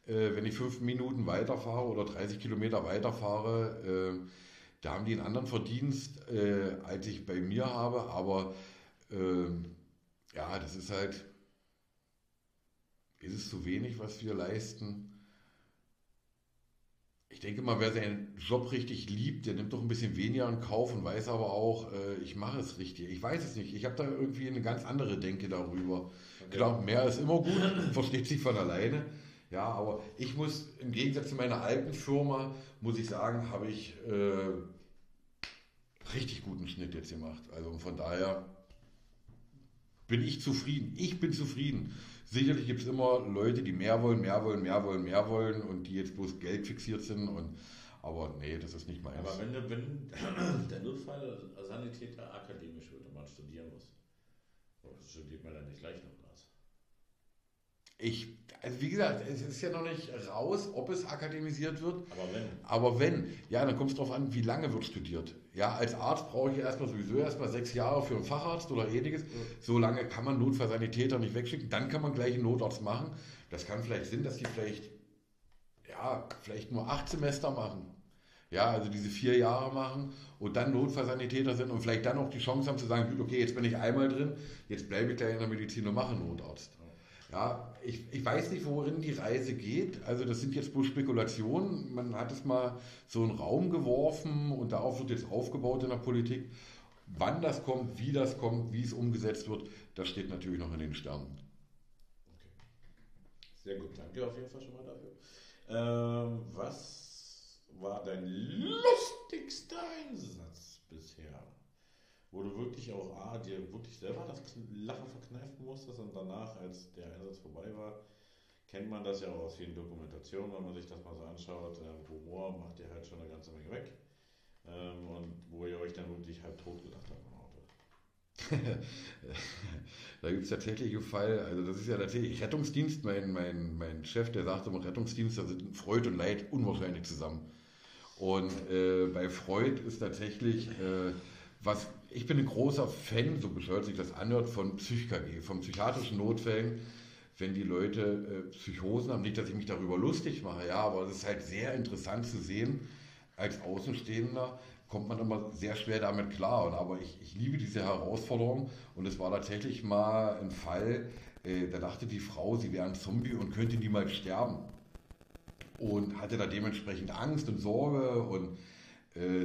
Äh, wenn ich fünf Minuten weiterfahre oder 30 Kilometer weiterfahre, äh, da haben die einen anderen Verdienst, äh, als ich bei mir habe. Aber ähm, ja, das ist halt, ist es zu wenig, was wir leisten? Ich denke mal, wer seinen Job richtig liebt, der nimmt doch ein bisschen weniger in Kauf und weiß aber auch, äh, ich mache es richtig. Ich weiß es nicht. Ich habe da irgendwie eine ganz andere Denke darüber. Okay. Klar, mehr ist immer gut, versteht sich von alleine. Ja, aber ich muss im Gegensatz zu meiner alten Firma, muss ich sagen, habe ich äh, richtig guten Schnitt jetzt gemacht. Also von daher bin ich zufrieden. Ich bin zufrieden. Sicherlich gibt es immer Leute, die mehr wollen, mehr wollen, mehr wollen, mehr wollen und die jetzt bloß Geld fixiert sind. Und, aber nee, das ist nicht meins. Aber wenn, wenn der Notfall-Sanitäter akademisch wird und man studieren muss, studiert man dann nicht gleich noch was? Ich, also wie gesagt, es ist ja noch nicht raus, ob es akademisiert wird. Aber wenn. Aber wenn, ja, dann kommt es darauf an, wie lange wird studiert. Ja, als Arzt brauche ich erstmal sowieso erstmal sechs Jahre für einen Facharzt oder ähnliches. So lange kann man Notfallsanitäter nicht wegschicken. Dann kann man gleich einen Notarzt machen. Das kann vielleicht Sinn, dass die vielleicht, ja, vielleicht nur acht Semester machen. Ja, also diese vier Jahre machen und dann Notfallsanitäter sind und vielleicht dann auch die Chance haben zu sagen, okay, jetzt bin ich einmal drin, jetzt bleibe ich gleich in der Medizin und mache einen Notarzt. Ja, ich, ich weiß nicht, worin die Reise geht. Also das sind jetzt bloß Spekulationen. Man hat es mal so in den Raum geworfen und darauf wird jetzt aufgebaut in der Politik. Wann das kommt, wie das kommt, wie es umgesetzt wird, das steht natürlich noch in den Sternen. Okay. Sehr gut, danke auf jeden Fall schon mal dafür. Ähm, was war dein lustigster Einsatz bisher? Wo du wirklich auch A, dir wirklich selber das Lachen verkneifen musstest und danach, als der Einsatz vorbei war, kennt man das ja auch aus vielen Dokumentationen, wenn man sich das mal so anschaut. Äh, Humor macht dir halt schon eine ganze Menge weg. Ähm, und wo ihr euch dann wirklich halb tot gedacht habt im Auto. da gibt es tatsächlich einen Fall, also das ist ja tatsächlich Rettungsdienst, mein, mein, mein Chef, der sagte immer, Rettungsdienst, da sind Freud und Leid unwahrscheinlich zusammen. Und äh, bei Freud ist tatsächlich, äh, was ich bin ein großer Fan, so bescheuert sich das anhört, von PsychKG, von psychiatrischen Notfällen, wenn die Leute äh, Psychosen haben. Nicht, dass ich mich darüber lustig mache, ja, aber es ist halt sehr interessant zu sehen, als Außenstehender kommt man immer sehr schwer damit klar. Und, aber ich, ich liebe diese Herausforderung und es war tatsächlich mal ein Fall, äh, da dachte die Frau, sie wäre ein Zombie und könnte niemals sterben. Und hatte da dementsprechend Angst und Sorge und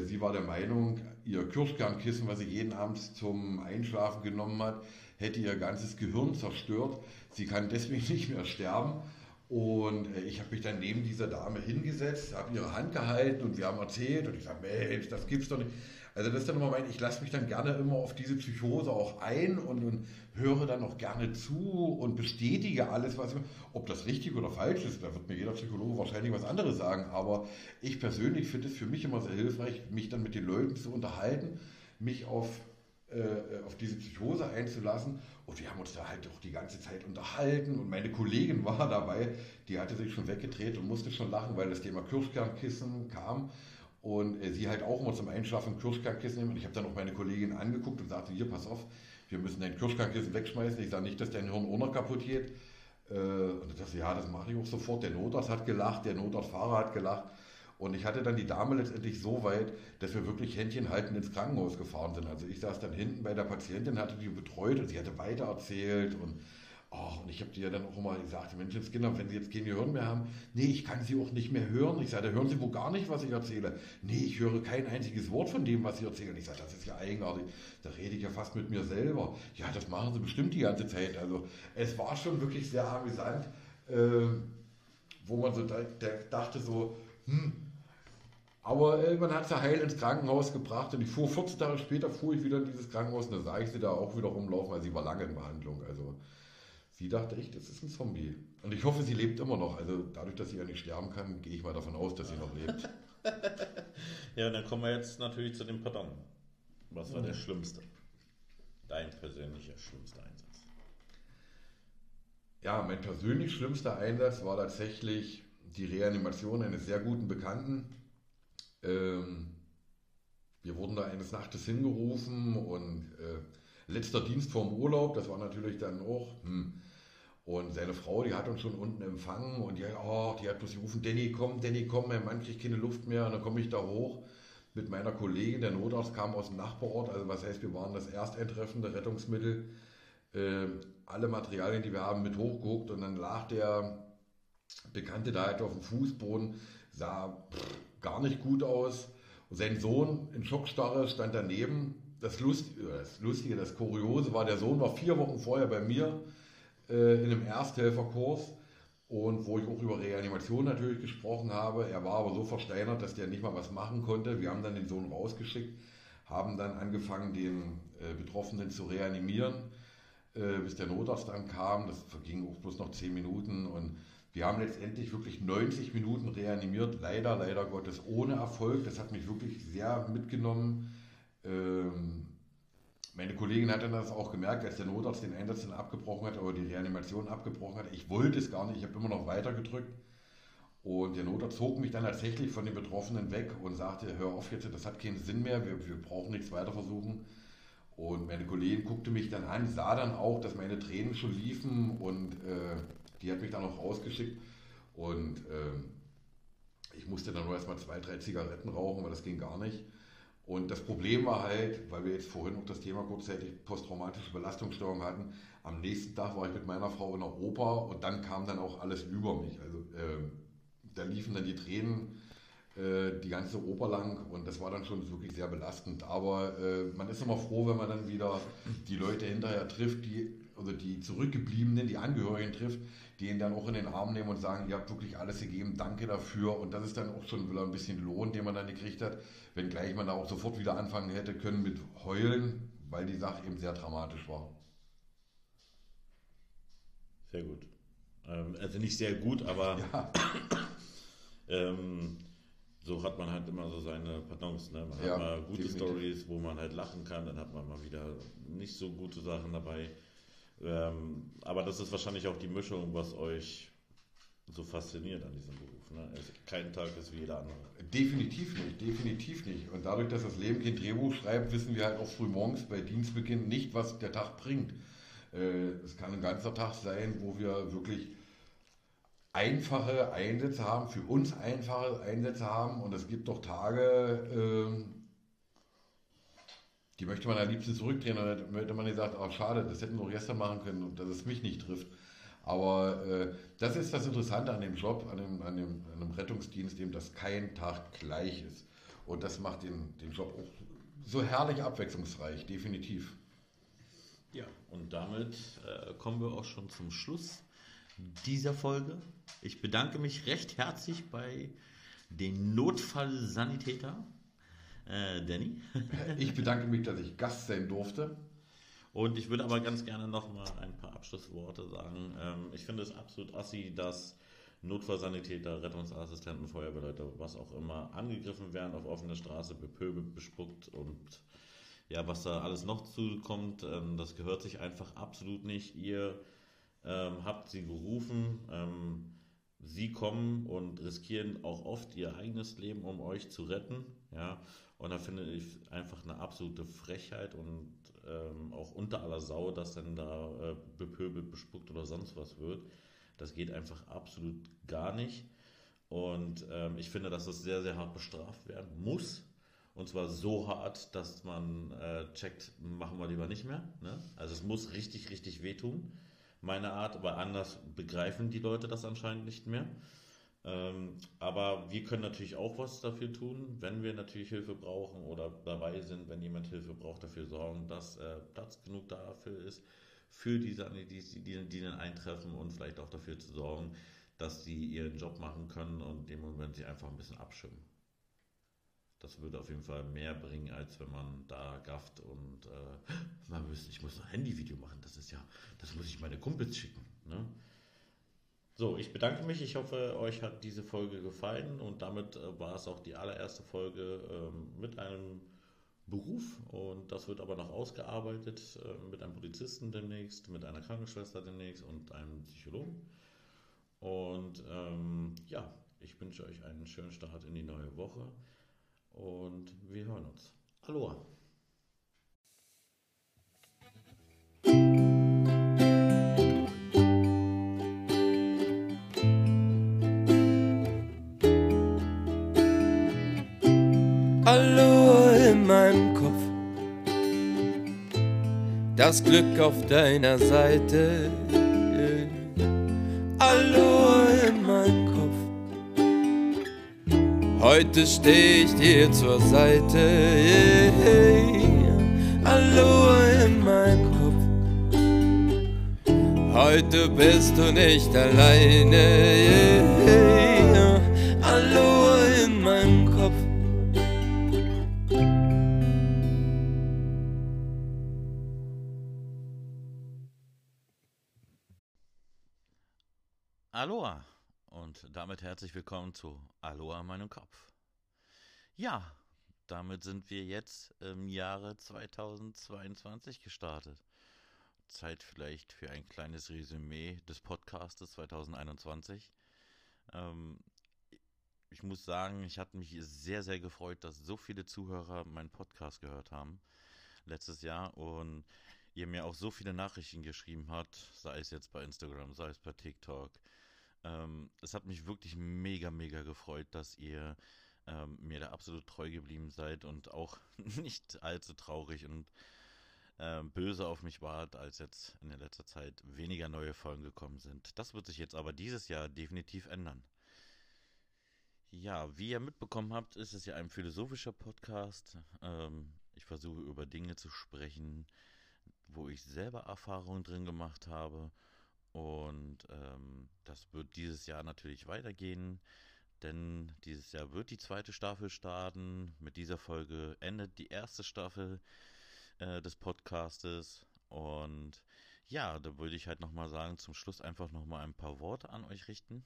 sie war der Meinung, ihr Kirschkernkissen, was sie jeden Abend zum Einschlafen genommen hat, hätte ihr ganzes Gehirn zerstört. Sie kann deswegen nicht mehr sterben. Und äh, ich habe mich dann neben dieser Dame hingesetzt, habe ihre Hand gehalten und wir haben erzählt und ich sage, Mensch, das gibt's doch nicht. Also das ist dann immer mein, ich lasse mich dann gerne immer auf diese Psychose auch ein und, und höre dann auch gerne zu und bestätige alles, was ob das richtig oder falsch ist, da wird mir jeder Psychologe wahrscheinlich was anderes sagen, aber ich persönlich finde es für mich immer sehr hilfreich, mich dann mit den Leuten zu unterhalten, mich auf äh, auf diese Psychose einzulassen. Und wir haben uns da halt auch die ganze Zeit unterhalten. Und meine Kollegin war dabei, die hatte sich schon weggedreht und musste schon lachen, weil das Thema Kirschkernkissen kam. Und äh, sie halt auch immer zum Einschlafen Kirschkernkissen nehmen. Und ich habe dann auch meine Kollegin angeguckt und sagte, hier, pass auf, wir müssen dein Kirschkernkissen wegschmeißen. Ich sage nicht, dass dein Hirn auch noch kaputt geht. Äh, und ich dachte, ja, das mache ich auch sofort. Der Notarzt hat gelacht, der Notarztfahrer hat gelacht. Und ich hatte dann die Dame letztendlich so weit, dass wir wirklich Händchen halten ins Krankenhaus gefahren sind. Also ich saß dann hinten bei der Patientin, hatte die betreut und sie hatte weiter erzählt und Oh, und ich habe dir dann auch immer gesagt, Menschenskinder, wenn Sie jetzt kein Gehirn mehr haben, nee, ich kann Sie auch nicht mehr hören. Ich sage, hören Sie wohl gar nicht, was ich erzähle. Nee, ich höre kein einziges Wort von dem, was Sie erzählen. Ich sage, das ist ja eigenartig. Da rede ich ja fast mit mir selber. Ja, das machen Sie bestimmt die ganze Zeit. Also es war schon wirklich sehr amüsant, äh, wo man so da, dachte so, hm, aber irgendwann hat sie heil ins Krankenhaus gebracht und ich fuhr 14 Tage später fuhr ich wieder in dieses Krankenhaus und da sah ich sie da auch wieder rumlaufen, weil sie war lange in Behandlung. Also Sie dachte ich, das ist ein Zombie. Und ich hoffe, sie lebt immer noch. Also dadurch, dass sie ja nicht sterben kann, gehe ich mal davon aus, dass sie noch lebt. ja, und dann kommen wir jetzt natürlich zu dem Pardon. Was war der schlimmste? Dein persönlicher schlimmster Einsatz? Ja, mein persönlich schlimmster Einsatz war tatsächlich die Reanimation eines sehr guten Bekannten. Ähm, wir wurden da eines Nachtes hingerufen und äh, letzter Dienst vorm Urlaub, das war natürlich dann auch, hm, und seine Frau, die hat uns schon unten empfangen und die, oh, die hat bloß gerufen, Danny, komm, Danny, komm, mein Mann kriegt keine Luft mehr. Und dann komme ich da hoch mit meiner Kollegin, der Notarzt kam aus dem Nachbarort, also was heißt, wir waren das ersteintreffende Rettungsmittel. Äh, alle Materialien, die wir haben, mit hochgeguckt und dann lag der Bekannte da halt auf dem Fußboden, sah pff, gar nicht gut aus. Und sein Sohn in Schockstarre stand daneben. Das Lustige, das Lustige, das Kuriose war, der Sohn war vier Wochen vorher bei mir äh, in einem Ersthelferkurs und wo ich auch über Reanimation natürlich gesprochen habe. Er war aber so versteinert, dass der nicht mal was machen konnte. Wir haben dann den Sohn rausgeschickt, haben dann angefangen, den äh, Betroffenen zu reanimieren, äh, bis der Notarzt dann kam. Das verging auch bloß noch zehn Minuten und wir haben letztendlich wirklich 90 Minuten reanimiert, leider, leider Gottes ohne Erfolg. Das hat mich wirklich sehr mitgenommen. Ähm, meine Kollegin hat dann das auch gemerkt, als der Notarzt den Einsatz dann abgebrochen hat oder die Reanimation abgebrochen hat. Ich wollte es gar nicht, ich habe immer noch weiter gedrückt. Und der Notarzt zog mich dann tatsächlich von den Betroffenen weg und sagte, hör auf jetzt, das hat keinen Sinn mehr, wir, wir brauchen nichts weiter versuchen. Und meine Kollegin guckte mich dann an, sah dann auch, dass meine Tränen schon liefen und äh, die hat mich dann auch rausgeschickt. Und äh, ich musste dann nur erstmal zwei, drei Zigaretten rauchen, weil das ging gar nicht. Und das Problem war halt, weil wir jetzt vorhin auch das Thema kurzzeitig posttraumatische Belastungsstörung hatten, am nächsten Tag war ich mit meiner Frau in der Oper und dann kam dann auch alles über mich. Also äh, da liefen dann die Tränen äh, die ganze Oper lang und das war dann schon wirklich sehr belastend. Aber äh, man ist immer froh, wenn man dann wieder die Leute hinterher trifft, die oder die Zurückgebliebenen, die Angehörigen trifft, die ihn dann auch in den Arm nehmen und sagen, ihr habt wirklich alles gegeben, danke dafür. Und das ist dann auch schon wieder ein bisschen Lohn, den man dann gekriegt hat, wenngleich man da auch sofort wieder anfangen hätte können mit Heulen, weil die Sache eben sehr dramatisch war. Sehr gut. Ähm, also nicht sehr gut, aber ja. ähm, so hat man halt immer so seine Pardons. Ne? Man ja, hat mal gute Stories, wo man halt lachen kann, dann hat man mal wieder nicht so gute Sachen dabei. Ähm, aber das ist wahrscheinlich auch die Mischung, was euch so fasziniert an diesem Beruf. Ne? Kein Tag ist wie jeder andere. Definitiv nicht, definitiv nicht. Und dadurch, dass das Leben kein Drehbuch schreibt, wissen wir halt auch früh morgens bei Dienstbeginn nicht, was der Tag bringt. Äh, es kann ein ganzer Tag sein, wo wir wirklich einfache Einsätze haben, für uns einfache Einsätze haben. Und es gibt doch Tage, ähm, die möchte man am liebsten zurückdrehen. Und dann hätte man gesagt, oh, schade, das hätten wir auch gestern machen können und dass es mich nicht trifft. Aber äh, das ist das Interessante an dem Job, an dem, an, dem, an dem Rettungsdienst, eben, dass kein Tag gleich ist. Und das macht den, den Job auch so herrlich abwechslungsreich, definitiv. Ja, und damit äh, kommen wir auch schon zum Schluss dieser Folge. Ich bedanke mich recht herzlich bei den Notfallsanitäter Äh, Danny. Ich bedanke mich, dass ich Gast sein durfte. Und ich würde aber ganz gerne noch mal ein paar Abschlussworte sagen. Ähm, ich finde es absolut assi, dass Notfallsanitäter, Rettungsassistenten, Feuerwehrleute, was auch immer, angegriffen werden auf offener Straße, bepöbelt, bespuckt und ja, was da alles noch zukommt, ähm, das gehört sich einfach absolut nicht. Ihr ähm, habt sie gerufen, ähm, sie kommen und riskieren auch oft ihr eigenes Leben, um euch zu retten. Ja, und da finde ich einfach eine absolute Frechheit und ähm, auch unter aller Sau, dass dann da äh, bepöbelt, bespuckt oder sonst was wird. Das geht einfach absolut gar nicht. Und ähm, ich finde, dass es sehr, sehr hart bestraft werden muss. Und zwar so hart, dass man äh, checkt, machen wir lieber nicht mehr. Ne? Also es muss richtig, richtig wehtun, meine Art, weil anders begreifen die Leute das anscheinend nicht mehr. Ähm, aber wir können natürlich auch was dafür tun, wenn wir natürlich Hilfe brauchen oder dabei sind, wenn jemand Hilfe braucht, dafür sorgen, dass äh, Platz genug dafür ist, für die, die, die, die dann eintreffen und vielleicht auch dafür zu sorgen, dass sie ihren Job machen können und dem Moment sie einfach ein bisschen abschirmen. Das würde auf jeden Fall mehr bringen, als wenn man da gafft und äh, man müsste, ich muss ein Handyvideo machen. Das ist ja, das muss ich meine Kumpels schicken. Ne? So, ich bedanke mich. Ich hoffe, euch hat diese Folge gefallen und damit äh, war es auch die allererste Folge ähm, mit einem Beruf und das wird aber noch ausgearbeitet äh, mit einem Polizisten demnächst, mit einer Krankenschwester demnächst und einem Psychologen. Und ähm, ja, ich wünsche euch einen schönen Start in die neue Woche und wir hören uns. Aloha! Aloha in meinem Kopf. Das Glück auf deiner Seite. Aloha in meinem Kopf. Heute steh ich dir zur Seite. Aloha in meinem Kopf. Heute bist du nicht alleine. Herzlich willkommen zu Aloha meinem Kopf. Ja, damit sind wir jetzt im Jahre 2022 gestartet. Zeit vielleicht für ein kleines Resümee des Podcastes 2021. Ähm, ich muss sagen, ich hatte mich sehr, sehr gefreut, dass so viele Zuhörer meinen Podcast gehört haben letztes Jahr und ihr mir auch so viele Nachrichten geschrieben habt, sei es jetzt bei Instagram, sei es bei TikTok. Ähm, es hat mich wirklich mega, mega gefreut, dass ihr ähm, mir da absolut treu geblieben seid und auch nicht allzu traurig und ähm, böse auf mich wart, als jetzt in der letzter Zeit weniger neue Folgen gekommen sind. Das wird sich jetzt aber dieses Jahr definitiv ändern. Ja, wie ihr mitbekommen habt, ist es ja ein philosophischer Podcast. Ähm, ich versuche über Dinge zu sprechen, wo ich selber Erfahrungen drin gemacht habe. Und ähm, das wird dieses Jahr natürlich weitergehen, denn dieses Jahr wird die zweite Staffel starten. Mit dieser Folge endet die erste Staffel äh, des Podcastes. Und ja, da würde ich halt nochmal sagen, zum Schluss einfach nochmal ein paar Worte an euch richten,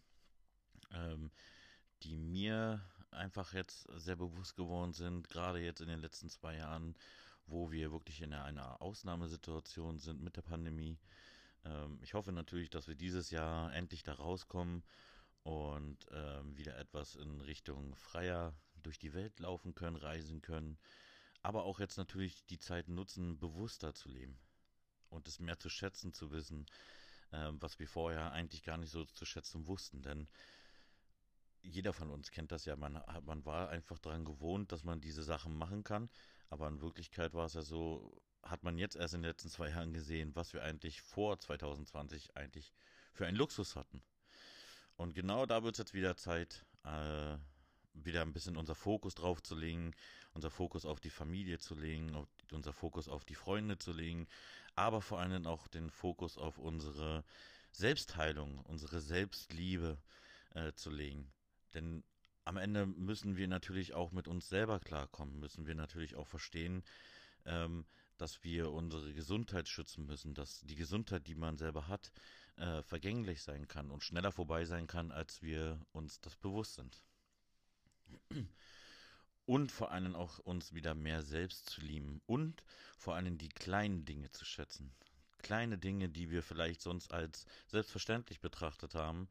ähm, die mir einfach jetzt sehr bewusst geworden sind, gerade jetzt in den letzten zwei Jahren, wo wir wirklich in einer Ausnahmesituation sind mit der Pandemie. Ähm, ich hoffe natürlich, dass wir dieses Jahr endlich da rauskommen und ähm, wieder etwas in Richtung freier durch die Welt laufen können, reisen können, aber auch jetzt natürlich die Zeit nutzen, bewusster zu leben und es mehr zu schätzen zu wissen, ähm, was wir vorher eigentlich gar nicht so zu schätzen wussten, denn jeder von uns kennt das ja, man, man war einfach daran gewohnt, dass man diese Sachen machen kann, aber in Wirklichkeit war es ja so, hat man jetzt erst in den letzten zwei Jahren gesehen, was wir eigentlich vor 2020 eigentlich für einen Luxus hatten. Und genau da wird es jetzt wieder Zeit, äh, wieder ein bisschen unser Fokus drauf zu legen, unser Fokus auf die Familie zu legen, auf, unser Fokus auf die Freunde zu legen, aber vor allem auch den Fokus auf unsere Selbstheilung, unsere Selbstliebe äh, zu legen. Denn am Ende müssen wir natürlich auch mit uns selber klarkommen, müssen wir natürlich auch verstehen, ähm, dass wir unsere Gesundheit schützen müssen, dass die Gesundheit, die man selber hat, äh, vergänglich sein kann und schneller vorbei sein kann, als wir uns das bewusst sind. Und vor allem auch uns wieder mehr selbst zu lieben und vor allem die kleinen Dinge zu schätzen. Kleine Dinge, die wir vielleicht sonst als selbstverständlich betrachtet haben,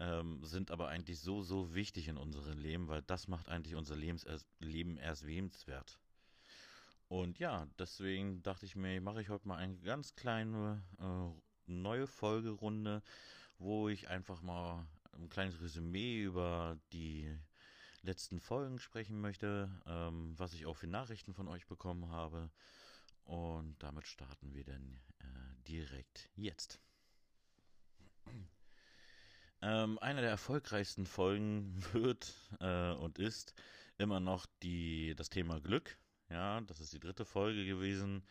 ähm, sind aber eigentlich so, so wichtig in unserem Leben, weil das macht eigentlich unser Lebens Leben erst lebenswert. Und ja, deswegen dachte ich mir, mache ich heute mal eine ganz kleine äh, neue Folgerunde, wo ich einfach mal ein kleines Resümee über die letzten Folgen sprechen möchte, ähm, was ich auch für Nachrichten von euch bekommen habe. Und damit starten wir dann äh, direkt jetzt. Ähm, eine der erfolgreichsten Folgen wird äh, und ist immer noch die, das Thema Glück. Ja, das ist die dritte Folge gewesen.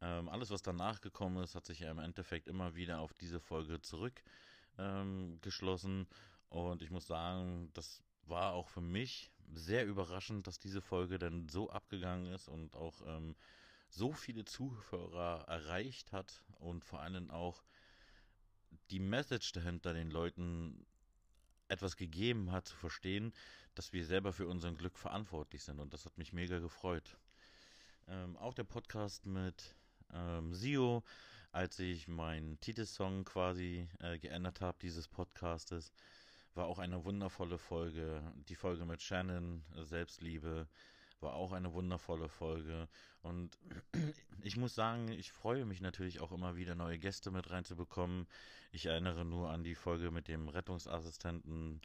Ähm, alles, was danach gekommen ist, hat sich ja im Endeffekt immer wieder auf diese Folge zurückgeschlossen. Ähm, und ich muss sagen, das war auch für mich sehr überraschend, dass diese Folge dann so abgegangen ist und auch ähm, so viele Zuhörer erreicht hat und vor allem auch die Message dahinter den Leuten etwas gegeben hat, zu verstehen, dass wir selber für unser Glück verantwortlich sind. Und das hat mich mega gefreut. Ähm, auch der Podcast mit ähm, Sio, als ich meinen Titelsong quasi äh, geändert habe, dieses Podcastes, war auch eine wundervolle Folge. Die Folge mit Shannon, äh, Selbstliebe, war auch eine wundervolle Folge. Und ich muss sagen, ich freue mich natürlich auch immer wieder neue Gäste mit reinzubekommen. Ich erinnere nur an die Folge mit dem Rettungsassistenten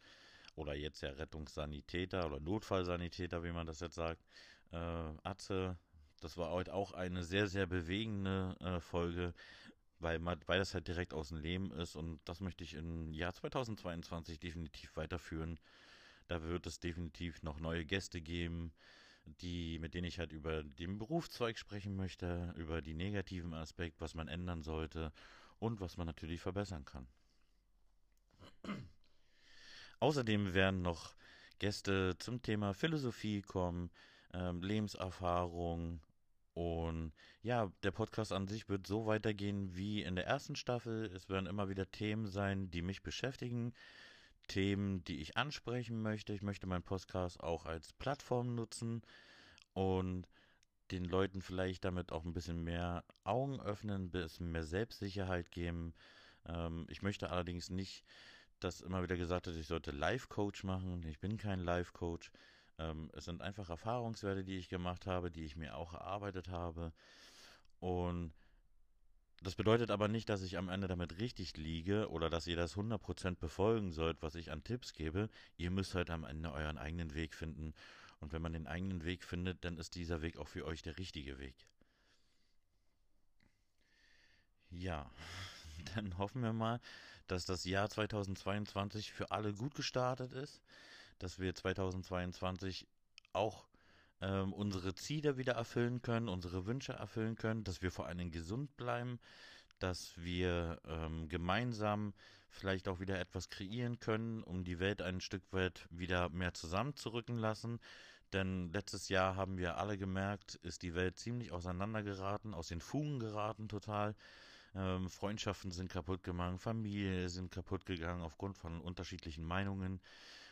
oder jetzt ja Rettungssanitäter oder Notfallsanitäter, wie man das jetzt sagt. Äh, Atze, das war heute auch eine sehr, sehr bewegende äh, Folge, weil, man, weil das halt direkt aus dem Leben ist und das möchte ich im Jahr 2022 definitiv weiterführen. Da wird es definitiv noch neue Gäste geben, die, mit denen ich halt über den Berufszweig sprechen möchte, über die negativen Aspekte, was man ändern sollte und was man natürlich verbessern kann. Außerdem werden noch Gäste zum Thema Philosophie kommen, ähm, Lebenserfahrung, und ja, der Podcast an sich wird so weitergehen wie in der ersten Staffel. Es werden immer wieder Themen sein, die mich beschäftigen. Themen, die ich ansprechen möchte. Ich möchte meinen Podcast auch als Plattform nutzen und den Leuten vielleicht damit auch ein bisschen mehr Augen öffnen, ein bisschen mehr Selbstsicherheit geben. Ähm, ich möchte allerdings nicht, dass immer wieder gesagt wird, ich sollte Life-Coach machen. Ich bin kein Life-Coach. Ähm, es sind einfach Erfahrungswerte, die ich gemacht habe, die ich mir auch erarbeitet habe. Und das bedeutet aber nicht, dass ich am Ende damit richtig liege oder dass ihr das 100% befolgen sollt, was ich an Tipps gebe. Ihr müsst halt am Ende euren eigenen Weg finden. Und wenn man den eigenen Weg findet, dann ist dieser Weg auch für euch der richtige Weg. Ja, dann hoffen wir mal, dass das Jahr 2022 für alle gut gestartet ist, dass wir 2022 auch ähm, unsere Ziele wieder erfüllen können, unsere Wünsche erfüllen können, dass wir vor allem gesund bleiben, dass wir ähm, gemeinsam vielleicht auch wieder etwas kreieren können, um die Welt ein Stück weit wieder mehr zusammenzurücken lassen. Denn letztes Jahr haben wir alle gemerkt, ist die Welt ziemlich auseinandergeraten, aus den Fugen geraten total. Ähm, Freundschaften sind kaputt gegangen, Familie sind kaputt gegangen aufgrund von unterschiedlichen Meinungen.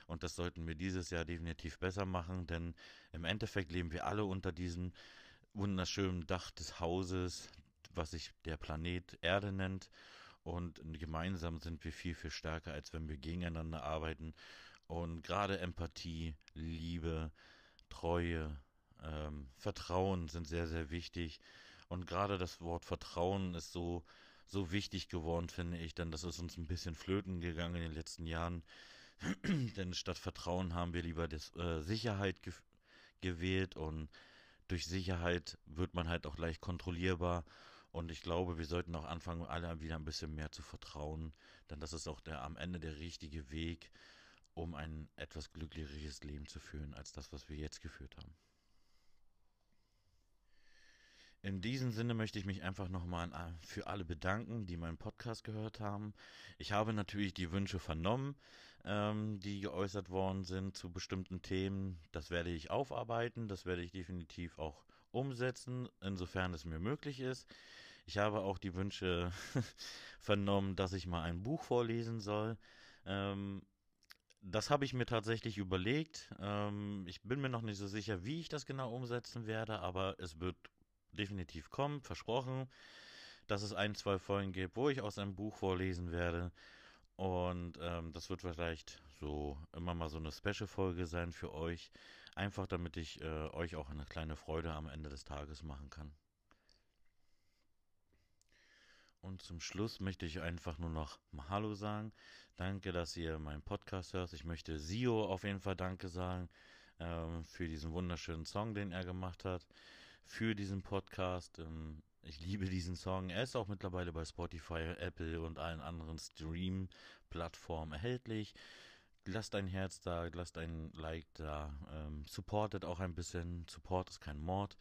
Und das sollten wir dieses Jahr definitiv besser machen, denn im Endeffekt leben wir alle unter diesem wunderschönen Dach des Hauses, was sich der Planet Erde nennt. Und gemeinsam sind wir viel, viel stärker, als wenn wir gegeneinander arbeiten. Und gerade Empathie, Liebe, Treue, ähm, Vertrauen sind sehr, sehr wichtig. Und gerade das Wort Vertrauen ist so, so wichtig geworden, finde ich, denn das ist uns ein bisschen flöten gegangen in den letzten Jahren. denn statt Vertrauen haben wir lieber das, äh, Sicherheit ge gewählt und durch Sicherheit wird man halt auch leicht kontrollierbar. Und ich glaube, wir sollten auch anfangen, alle wieder ein bisschen mehr zu vertrauen, denn das ist auch der am Ende der richtige Weg, um ein etwas glücklicheres Leben zu führen, als das, was wir jetzt geführt haben. In diesem Sinne möchte ich mich einfach nochmal für alle bedanken, die meinen Podcast gehört haben. Ich habe natürlich die Wünsche vernommen. ähm, die geäußert worden sind zu bestimmten Themen. Das werde ich aufarbeiten, das werde ich definitiv auch umsetzen, insofern es mir möglich ist. Ich habe auch die Wünsche vernommen, dass ich mal ein Buch vorlesen soll. Ähm, das habe ich mir tatsächlich überlegt. Ähm, ich bin mir noch nicht so sicher, wie ich das genau umsetzen werde, aber es wird definitiv kommen, versprochen, dass es ein, zwei Folgen gibt, wo ich aus einem Buch vorlesen werde. Und ähm, das wird vielleicht so immer mal so eine Special-Folge sein für euch. Einfach damit ich äh, euch auch eine kleine Freude am Ende des Tages machen kann. Und zum Schluss möchte ich einfach nur noch Hallo sagen. Danke, dass ihr meinen Podcast hört. Ich möchte Sio auf jeden Fall Danke sagen ähm, für diesen wunderschönen Song, den er gemacht hat, für diesen Podcast. Ähm, ich liebe diesen Song. Er ist auch mittlerweile bei Spotify, Apple und allen anderen Stream-Plattformen erhältlich. Lasst ein Herz da, lasst ein Like da. Ähm, supportet auch ein bisschen. Support ist kein Mord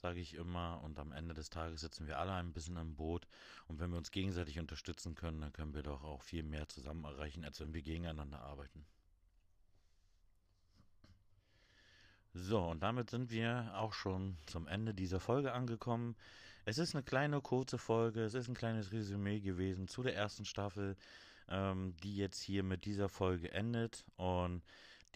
sage ich immer. Und am Ende des Tages sitzen wir alle ein bisschen im Boot. Und wenn wir uns gegenseitig unterstützen können, dann können wir doch auch viel mehr zusammen erreichen, als wenn wir gegeneinander arbeiten. So, und damit sind wir auch schon zum Ende dieser Folge angekommen. Es ist eine kleine, kurze Folge. Es ist ein kleines Resümee gewesen zu der ersten Staffel, ähm, die jetzt hier mit dieser Folge endet. Und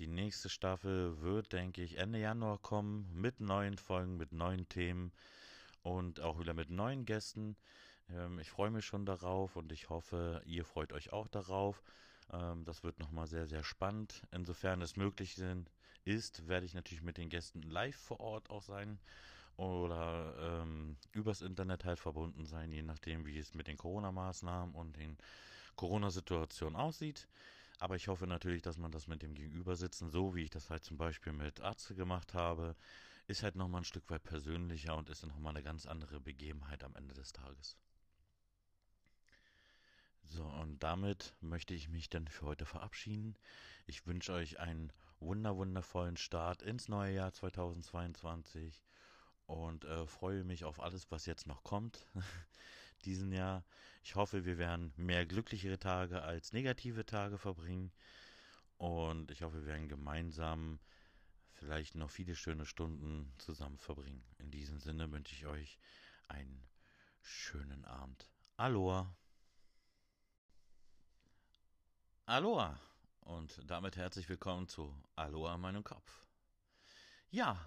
die nächste Staffel wird, denke ich, Ende Januar kommen mit neuen Folgen, mit neuen Themen und auch wieder mit neuen Gästen. Ähm, ich freue mich schon darauf und ich hoffe, ihr freut euch auch darauf. Ähm, das wird nochmal sehr, sehr spannend. Insofern es möglich sind, ist, werde ich natürlich mit den Gästen live vor Ort auch sein oder ähm, übers Internet halt verbunden sein, je nachdem, wie es mit den Corona-Maßnahmen und den Corona-Situationen aussieht. Aber ich hoffe natürlich, dass man das mit dem Gegenübersitzen, so wie ich das halt zum Beispiel mit Arzt gemacht habe, ist halt nochmal ein Stück weit persönlicher und ist nochmal eine ganz andere Begebenheit am Ende des Tages. So, und damit möchte ich mich dann für heute verabschieden. Ich wünsche euch einen wunder wundervollen Start ins neue Jahr 2022 und äh, freue mich auf alles, was jetzt noch kommt diesen Jahr. Ich hoffe, wir werden mehr glücklichere Tage als negative Tage verbringen und ich hoffe, wir werden gemeinsam vielleicht noch viele schöne Stunden zusammen verbringen. In diesem Sinne wünsche ich euch einen schönen Abend. Aloha! Aloha! Und damit herzlich willkommen zu Aloha meinem Kopf. Ja,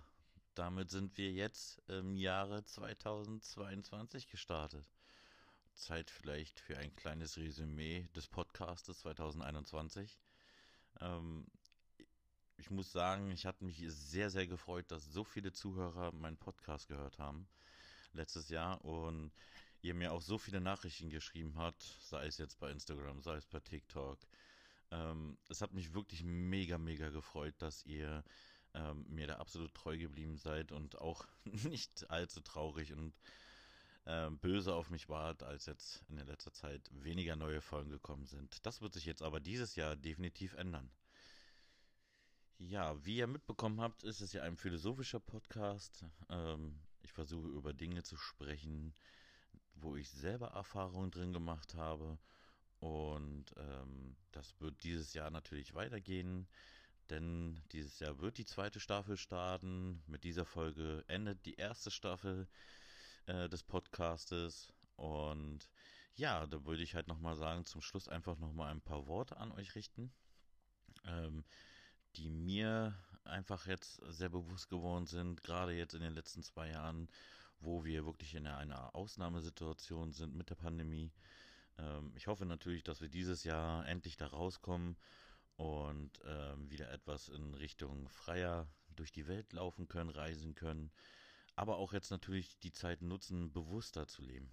damit sind wir jetzt im Jahre 2022 gestartet. Zeit vielleicht für ein kleines Resümee des Podcastes 2021. Ähm, ich muss sagen, ich hatte mich sehr, sehr gefreut, dass so viele Zuhörer meinen Podcast gehört haben letztes Jahr und ihr mir auch so viele Nachrichten geschrieben habt, sei es jetzt bei Instagram, sei es bei TikTok. Ähm, es hat mich wirklich mega, mega gefreut, dass ihr ähm, mir da absolut treu geblieben seid und auch nicht allzu traurig und äh, böse auf mich wart, als jetzt in der letzter Zeit weniger neue Folgen gekommen sind. Das wird sich jetzt aber dieses Jahr definitiv ändern. Ja, wie ihr mitbekommen habt, ist es ja ein philosophischer Podcast. Ähm, ich versuche über Dinge zu sprechen, wo ich selber Erfahrungen drin gemacht habe. Und ähm, das wird dieses Jahr natürlich weitergehen denn dieses Jahr wird die zweite Staffel starten. Mit dieser Folge endet die erste Staffel äh, des Podcastes. Und ja, da würde ich halt nochmal sagen, zum Schluss einfach nochmal ein paar Worte an euch richten, ähm, die mir einfach jetzt sehr bewusst geworden sind, gerade jetzt in den letzten zwei Jahren, wo wir wirklich in einer Ausnahmesituation sind mit der Pandemie. Ähm, ich hoffe natürlich, dass wir dieses Jahr endlich da rauskommen und ähm, wieder etwas in Richtung freier durch die Welt laufen können, reisen können, aber auch jetzt natürlich die Zeit nutzen, bewusster zu leben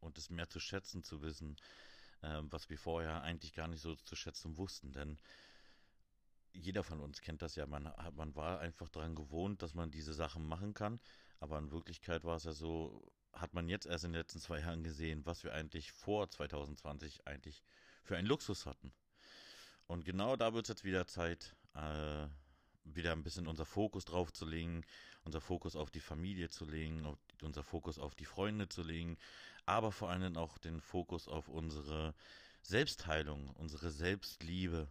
und es mehr zu schätzen zu wissen, ähm, was wir vorher eigentlich gar nicht so zu schätzen wussten, denn jeder von uns kennt das ja, man, man war einfach daran gewohnt, dass man diese Sachen machen kann, aber in Wirklichkeit war es ja so, hat man jetzt erst in den letzten zwei Jahren gesehen, was wir eigentlich vor 2020 eigentlich für einen Luxus hatten. Und genau da wird es jetzt wieder Zeit, äh, wieder ein bisschen unser Fokus drauf zu legen, unser Fokus auf die Familie zu legen, auf, unser Fokus auf die Freunde zu legen, aber vor allem auch den Fokus auf unsere Selbstheilung, unsere Selbstliebe,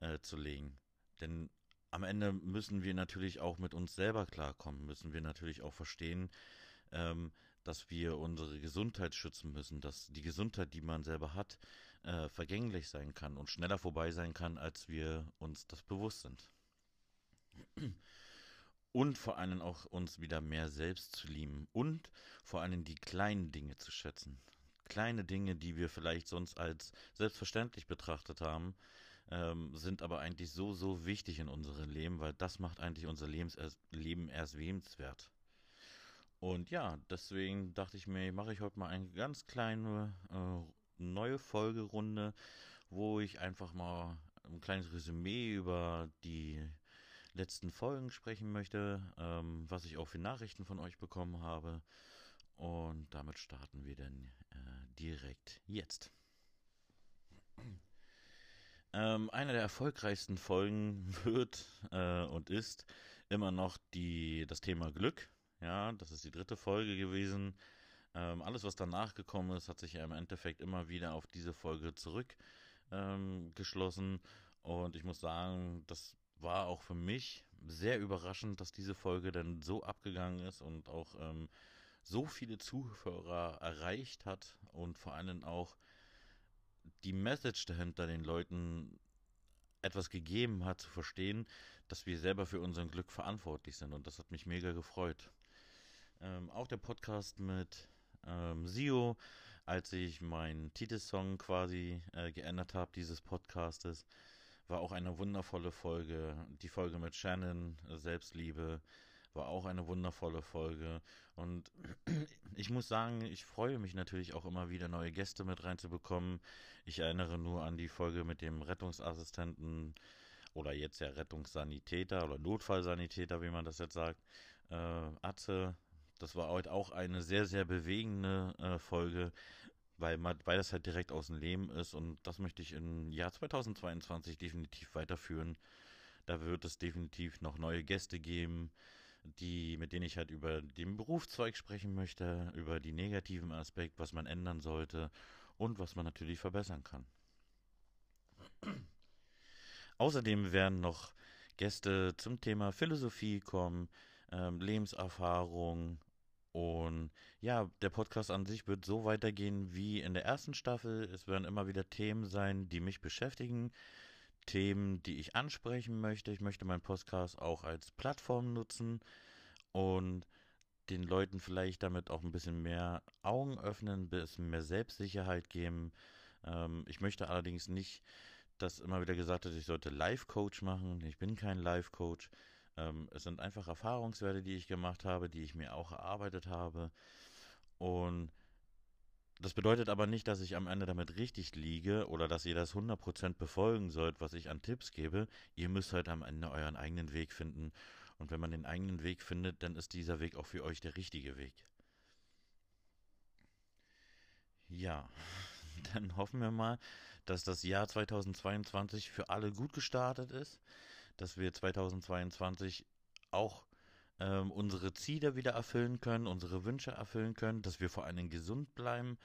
äh, zu legen. Denn am Ende müssen wir natürlich auch mit uns selber klarkommen, müssen wir natürlich auch verstehen, ähm, dass wir unsere Gesundheit schützen müssen, dass die Gesundheit, die man selber hat, äh, vergänglich sein kann und schneller vorbei sein kann, als wir uns das bewusst sind. Und vor allem auch uns wieder mehr selbst zu lieben und vor allem die kleinen Dinge zu schätzen. Kleine Dinge, die wir vielleicht sonst als selbstverständlich betrachtet haben, ähm, sind aber eigentlich so, so wichtig in unserem Leben, weil das macht eigentlich unser Lebens Leben erst lebenswert. Und ja, deswegen dachte ich mir, mache ich heute mal eine ganz kleine äh, neue Folgerunde, wo ich einfach mal ein kleines Resümee über die letzten Folgen sprechen möchte, ähm, was ich auch für Nachrichten von euch bekommen habe. Und damit starten wir dann äh, direkt jetzt. Ähm, eine der erfolgreichsten Folgen wird äh, und ist immer noch die, das Thema Glück. Ja, das ist die dritte Folge gewesen. Ähm, alles, was danach gekommen ist, hat sich ja im Endeffekt immer wieder auf diese Folge zurückgeschlossen. Ähm, und ich muss sagen, das war auch für mich sehr überraschend, dass diese Folge dann so abgegangen ist und auch ähm, so viele Zuhörer erreicht hat und vor allem auch die Message dahinter den Leuten etwas gegeben hat, zu verstehen, dass wir selber für unser Glück verantwortlich sind. Und das hat mich mega gefreut. Ähm, auch der Podcast mit ähm, Sio, als ich meinen Titelsong quasi äh, geändert habe, dieses Podcastes, war auch eine wundervolle Folge. Die Folge mit Shannon, äh, Selbstliebe, war auch eine wundervolle Folge. Und ich muss sagen, ich freue mich natürlich auch immer wieder neue Gäste mit reinzubekommen. Ich erinnere nur an die Folge mit dem Rettungsassistenten oder jetzt ja Rettungssanitäter oder Notfallsanitäter, wie man das jetzt sagt. Äh, Atze, das war heute auch eine sehr, sehr bewegende äh, Folge, weil, man, weil das halt direkt aus dem Leben ist und das möchte ich im Jahr 2022 definitiv weiterführen. Da wird es definitiv noch neue Gäste geben, die, mit denen ich halt über den Berufszweig sprechen möchte, über die negativen Aspekte, was man ändern sollte und was man natürlich verbessern kann. Außerdem werden noch Gäste zum Thema Philosophie kommen, ähm, Lebenserfahrung und ja, der Podcast an sich wird so weitergehen wie in der ersten Staffel. Es werden immer wieder Themen sein, die mich beschäftigen, Themen, die ich ansprechen möchte. Ich möchte meinen Podcast auch als Plattform nutzen und den Leuten vielleicht damit auch ein bisschen mehr Augen öffnen, ein bisschen mehr Selbstsicherheit geben. Ähm, ich möchte allerdings nicht, dass immer wieder gesagt wird, ich sollte Life-Coach machen. Ich bin kein Life-Coach. Ähm, es sind einfach Erfahrungswerte, die ich gemacht habe, die ich mir auch erarbeitet habe. Und das bedeutet aber nicht, dass ich am Ende damit richtig liege oder dass ihr das 100% befolgen sollt, was ich an Tipps gebe. Ihr müsst halt am Ende euren eigenen Weg finden. Und wenn man den eigenen Weg findet, dann ist dieser Weg auch für euch der richtige Weg. Ja, dann hoffen wir mal, dass das Jahr 2022 für alle gut gestartet ist dass wir 2022 auch ähm, unsere Ziele wieder erfüllen können, unsere Wünsche erfüllen können, dass wir vor Dingen gesund bleiben,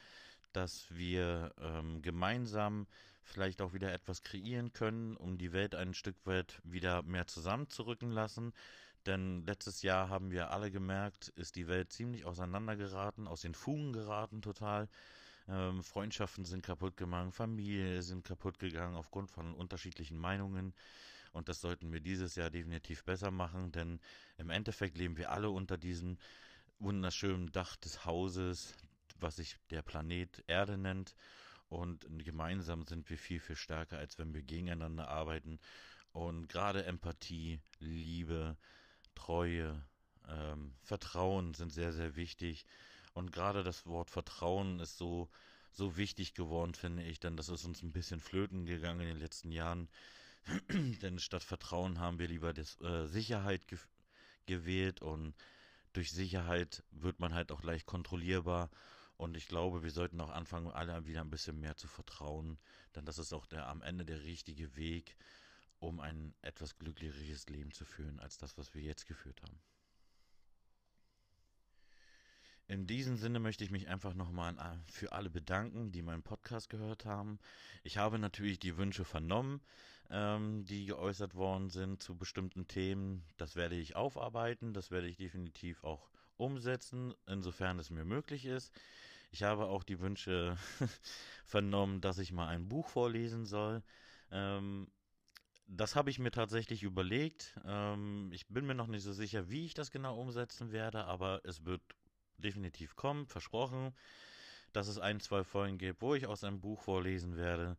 dass wir ähm, gemeinsam vielleicht auch wieder etwas kreieren können, um die Welt ein Stück weit wieder mehr zusammenzurücken lassen. Denn letztes Jahr haben wir alle gemerkt, ist die Welt ziemlich auseinandergeraten, aus den Fugen geraten total. Ähm, Freundschaften sind kaputt gegangen, Familie sind kaputt gegangen aufgrund von unterschiedlichen Meinungen. Und das sollten wir dieses Jahr definitiv besser machen, denn im Endeffekt leben wir alle unter diesem wunderschönen Dach des Hauses, was sich der Planet Erde nennt. Und gemeinsam sind wir viel, viel stärker, als wenn wir gegeneinander arbeiten. Und gerade Empathie, Liebe, Treue, ähm, Vertrauen sind sehr, sehr wichtig. Und gerade das Wort Vertrauen ist so, so wichtig geworden, finde ich, denn das ist uns ein bisschen flöten gegangen in den letzten Jahren. Denn statt Vertrauen haben wir lieber das, äh, Sicherheit ge gewählt und durch Sicherheit wird man halt auch leicht kontrollierbar. Und ich glaube, wir sollten auch anfangen, alle wieder ein bisschen mehr zu vertrauen, denn das ist auch der am Ende der richtige Weg, um ein etwas glücklicheres Leben zu führen, als das, was wir jetzt geführt haben. In diesem Sinne möchte ich mich einfach nochmal für alle bedanken, die meinen Podcast gehört haben. Ich habe natürlich die Wünsche vernommen, ähm, die geäußert worden sind zu bestimmten Themen. Das werde ich aufarbeiten, das werde ich definitiv auch umsetzen, insofern es mir möglich ist. Ich habe auch die Wünsche vernommen, dass ich mal ein Buch vorlesen soll. Ähm, das habe ich mir tatsächlich überlegt. Ähm, ich bin mir noch nicht so sicher, wie ich das genau umsetzen werde, aber es wird definitiv kommen, versprochen, dass es ein, zwei Folgen gibt, wo ich aus einem Buch vorlesen werde.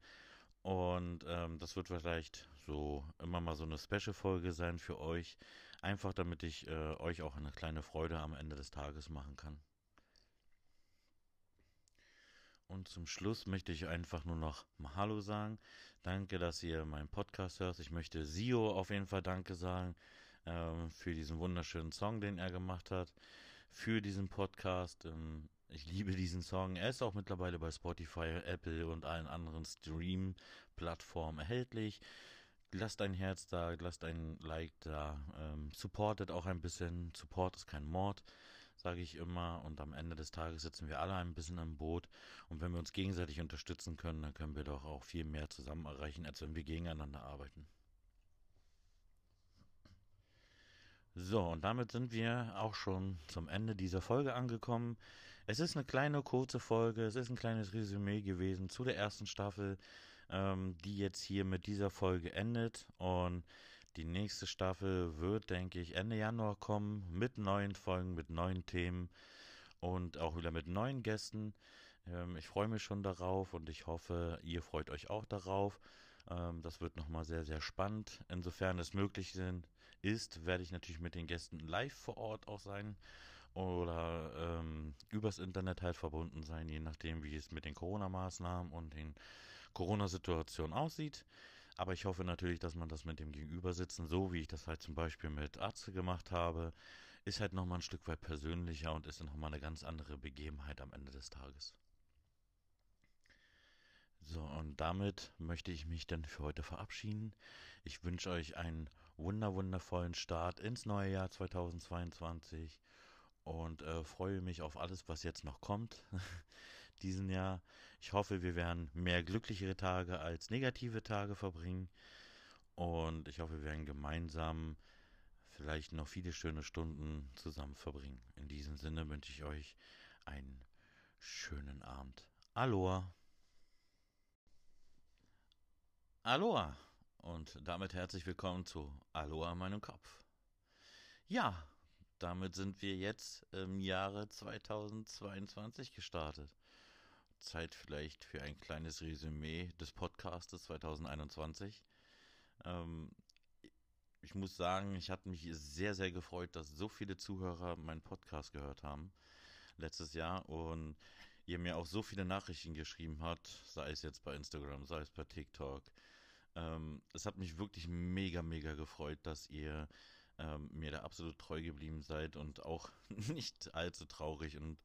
Und ähm, das wird vielleicht so immer mal so eine Special-Folge sein für euch. Einfach damit ich äh, euch auch eine kleine Freude am Ende des Tages machen kann. Und zum Schluss möchte ich einfach nur noch Hallo sagen. Danke, dass ihr meinen Podcast hört. Ich möchte Sio auf jeden Fall Danke sagen ähm, für diesen wunderschönen Song, den er gemacht hat für diesen Podcast. Ähm, ich liebe diesen Song. Er ist auch mittlerweile bei Spotify, Apple und allen anderen Stream-Plattformen erhältlich. Lasst ein Herz da, lasst ein Like da. Ähm, supportet auch ein bisschen. Support ist kein Mord, sage ich immer. Und am Ende des Tages sitzen wir alle ein bisschen im Boot. Und wenn wir uns gegenseitig unterstützen können, dann können wir doch auch viel mehr zusammen erreichen, als wenn wir gegeneinander arbeiten. So, und damit sind wir auch schon zum Ende dieser Folge angekommen. Es ist eine kleine, kurze Folge, es ist ein kleines Resümee gewesen zu der ersten Staffel, ähm, die jetzt hier mit dieser Folge endet. Und die nächste Staffel wird, denke ich, Ende Januar kommen mit neuen Folgen, mit neuen Themen und auch wieder mit neuen Gästen. Ähm, ich freue mich schon darauf und ich hoffe, ihr freut euch auch darauf. Ähm, das wird nochmal sehr, sehr spannend. Insofern es möglich sind, ist, werde ich natürlich mit den Gästen live vor Ort auch sein oder ähm, übers Internet halt verbunden sein, je nachdem, wie es mit den Corona-Maßnahmen und den Corona-Situationen aussieht. Aber ich hoffe natürlich, dass man das mit dem Gegenübersitzen, so wie ich das halt zum Beispiel mit Arzt gemacht habe, ist halt nochmal ein Stück weit persönlicher und ist nochmal eine ganz andere Begebenheit am Ende des Tages. So, und damit möchte ich mich dann für heute verabschieden. Ich wünsche euch einen wunder wundervollen Start ins neue Jahr 2022 und äh, freue mich auf alles, was jetzt noch kommt diesen Jahr. Ich hoffe, wir werden mehr glücklichere Tage als negative Tage verbringen und ich hoffe, wir werden gemeinsam vielleicht noch viele schöne Stunden zusammen verbringen. In diesem Sinne wünsche ich euch einen schönen Abend. Aloha! Aloha und damit herzlich willkommen zu Aloha meinem Kopf. Ja, damit sind wir jetzt im Jahre 2022 gestartet. Zeit vielleicht für ein kleines Resümee des Podcastes 2021. Ähm, ich muss sagen, ich hatte mich sehr, sehr gefreut, dass so viele Zuhörer meinen Podcast gehört haben letztes Jahr und ihr mir auch so viele Nachrichten geschrieben habt, sei es jetzt bei Instagram, sei es bei TikTok. Ähm, es hat mich wirklich mega, mega gefreut, dass ihr ähm, mir da absolut treu geblieben seid und auch nicht allzu traurig und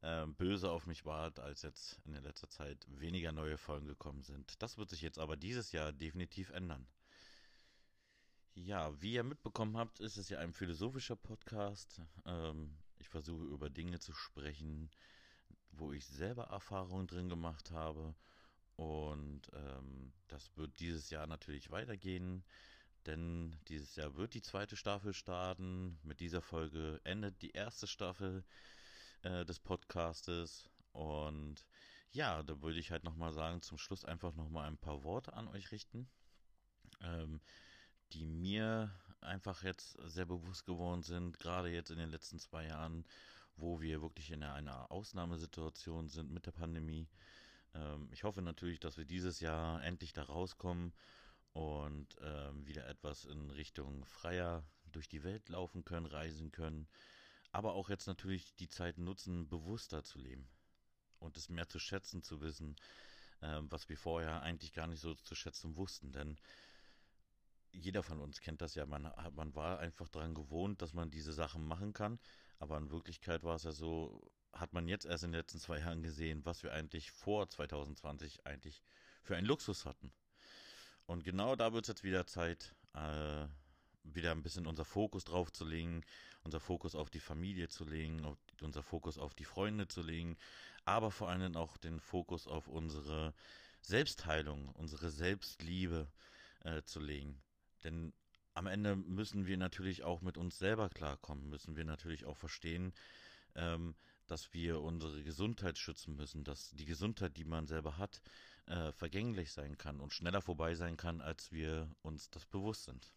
äh, böse auf mich wart, als jetzt in der letzter Zeit weniger neue Folgen gekommen sind. Das wird sich jetzt aber dieses Jahr definitiv ändern. Ja, wie ihr mitbekommen habt, ist es ja ein philosophischer Podcast. Ähm, ich versuche über Dinge zu sprechen, wo ich selber Erfahrungen drin gemacht habe. Und ähm, das wird dieses Jahr natürlich weitergehen, denn dieses Jahr wird die zweite Staffel starten. Mit dieser Folge endet die erste Staffel äh, des Podcastes. Und ja, da würde ich halt nochmal sagen, zum Schluss einfach nochmal ein paar Worte an euch richten, ähm, die mir einfach jetzt sehr bewusst geworden sind, gerade jetzt in den letzten zwei Jahren, wo wir wirklich in einer Ausnahmesituation sind mit der Pandemie. Ähm, ich hoffe natürlich, dass wir dieses Jahr endlich da rauskommen und ähm, wieder etwas in Richtung freier durch die Welt laufen können, reisen können, aber auch jetzt natürlich die Zeit nutzen, bewusster zu leben und es mehr zu schätzen zu wissen, äh, was wir vorher eigentlich gar nicht so zu schätzen wussten, denn jeder von uns kennt das ja, man, man war einfach daran gewohnt, dass man diese Sachen machen kann, aber in Wirklichkeit war es ja so, hat man jetzt erst in den letzten zwei Jahren gesehen, was wir eigentlich vor 2020 eigentlich für einen Luxus hatten. Und genau da wird es jetzt wieder Zeit, äh, wieder ein bisschen unser Fokus drauf zu legen, unser Fokus auf die Familie zu legen, auf, unser Fokus auf die Freunde zu legen, aber vor allem auch den Fokus auf unsere Selbstheilung, unsere Selbstliebe äh, zu legen. Denn am Ende müssen wir natürlich auch mit uns selber klarkommen, müssen wir natürlich auch verstehen, ähm, dass wir unsere Gesundheit schützen müssen, dass die Gesundheit, die man selber hat, äh, vergänglich sein kann und schneller vorbei sein kann, als wir uns das bewusst sind.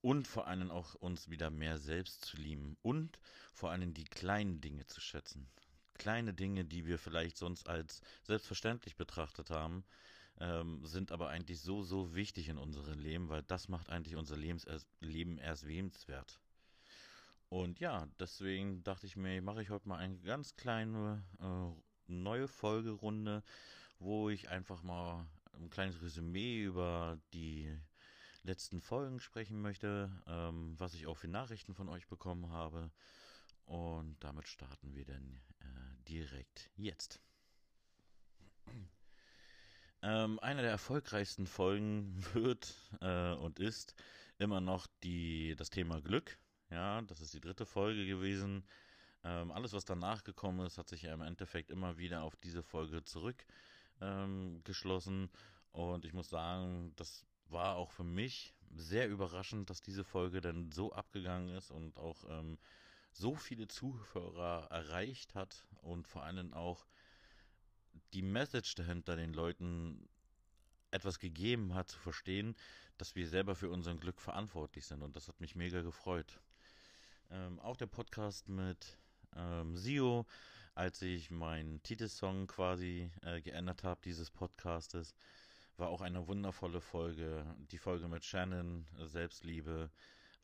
Und vor allem auch uns wieder mehr selbst zu lieben und vor allem die kleinen Dinge zu schätzen. Kleine Dinge, die wir vielleicht sonst als selbstverständlich betrachtet haben, ähm, sind aber eigentlich so, so wichtig in unserem Leben, weil das macht eigentlich unser Lebens Leben erst wehenswert. Und ja, deswegen dachte ich mir, mache ich heute mal eine ganz kleine äh, neue Folgerunde, wo ich einfach mal ein kleines Resümee über die letzten Folgen sprechen möchte, ähm, was ich auch für Nachrichten von euch bekommen habe. Und damit starten wir dann äh, direkt jetzt. Ähm, eine der erfolgreichsten Folgen wird äh, und ist immer noch die, das Thema Glück. Ja, das ist die dritte Folge gewesen. Ähm, alles, was danach gekommen ist, hat sich ja im Endeffekt immer wieder auf diese Folge zurückgeschlossen. Ähm, und ich muss sagen, das war auch für mich sehr überraschend, dass diese Folge dann so abgegangen ist und auch ähm, so viele Zuhörer erreicht hat und vor allem auch die Message dahinter den Leuten etwas gegeben hat, zu verstehen, dass wir selber für unser Glück verantwortlich sind. Und das hat mich mega gefreut. Ähm, auch der Podcast mit ähm, Sio, als ich meinen Titelsong quasi äh, geändert habe, dieses Podcastes, war auch eine wundervolle Folge. Die Folge mit Shannon, Selbstliebe,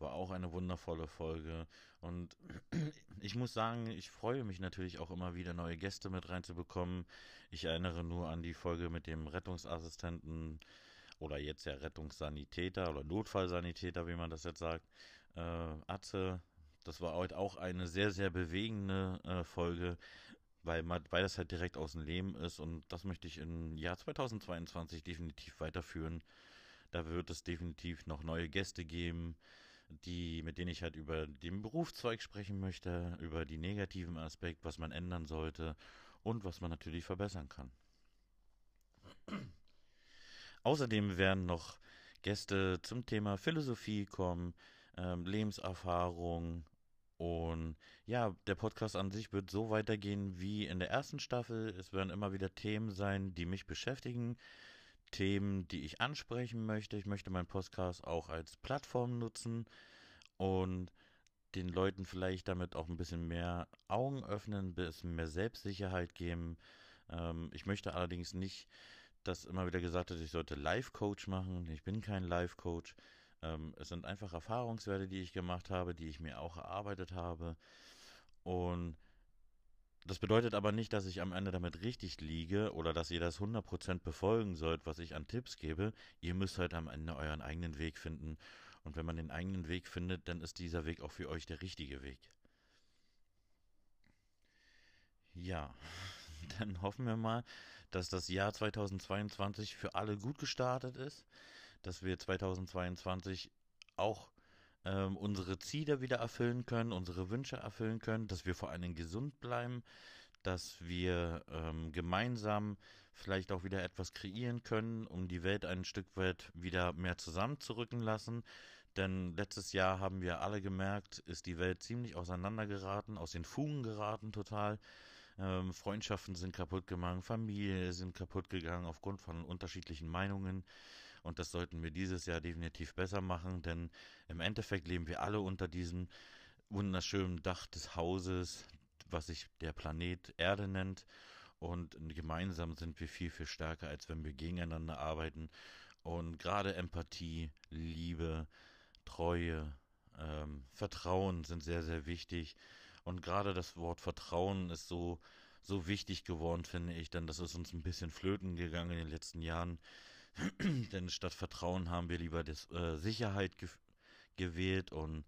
war auch eine wundervolle Folge. Und ich muss sagen, ich freue mich natürlich auch immer wieder neue Gäste mit reinzubekommen. Ich erinnere nur an die Folge mit dem Rettungsassistenten oder jetzt ja Rettungssanitäter oder Notfallsanitäter, wie man das jetzt sagt. Äh, Atze, das war heute auch eine sehr, sehr bewegende äh, Folge, weil, man, weil das halt direkt aus dem Leben ist und das möchte ich im Jahr 2022 definitiv weiterführen. Da wird es definitiv noch neue Gäste geben, die, mit denen ich halt über den Berufszweig sprechen möchte, über die negativen Aspekte, was man ändern sollte und was man natürlich verbessern kann. Außerdem werden noch Gäste zum Thema Philosophie kommen, ähm, Lebenserfahrung, und ja, der Podcast an sich wird so weitergehen wie in der ersten Staffel. Es werden immer wieder Themen sein, die mich beschäftigen, Themen, die ich ansprechen möchte. Ich möchte meinen Podcast auch als Plattform nutzen und den Leuten vielleicht damit auch ein bisschen mehr Augen öffnen, ein bisschen mehr Selbstsicherheit geben. Ähm, ich möchte allerdings nicht, dass immer wieder gesagt wird, ich sollte Life-Coach machen. Ich bin kein Life-Coach. Ähm, es sind einfach Erfahrungswerte, die ich gemacht habe, die ich mir auch erarbeitet habe. Und das bedeutet aber nicht, dass ich am Ende damit richtig liege oder dass ihr das 100% befolgen sollt, was ich an Tipps gebe. Ihr müsst halt am Ende euren eigenen Weg finden. Und wenn man den eigenen Weg findet, dann ist dieser Weg auch für euch der richtige Weg. Ja, dann hoffen wir mal, dass das Jahr 2022 für alle gut gestartet ist, dass wir 2022 auch ähm, unsere Ziele wieder erfüllen können, unsere Wünsche erfüllen können, dass wir vor allen Dingen gesund bleiben, dass wir ähm, gemeinsam vielleicht auch wieder etwas kreieren können, um die Welt ein Stück weit wieder mehr zusammenzurücken lassen. Denn letztes Jahr haben wir alle gemerkt, ist die Welt ziemlich auseinandergeraten, aus den Fugen geraten total. Ähm, Freundschaften sind kaputt gegangen, Familie sind kaputt gegangen aufgrund von unterschiedlichen Meinungen. Und das sollten wir dieses Jahr definitiv besser machen, denn im Endeffekt leben wir alle unter diesem wunderschönen Dach des Hauses, was sich der Planet Erde nennt. Und gemeinsam sind wir viel, viel stärker, als wenn wir gegeneinander arbeiten. Und gerade Empathie, Liebe, Treue, ähm, Vertrauen sind sehr, sehr wichtig. Und gerade das Wort Vertrauen ist so, so wichtig geworden, finde ich, denn das ist uns ein bisschen flöten gegangen in den letzten Jahren. denn statt Vertrauen haben wir lieber das, äh, Sicherheit ge gewählt und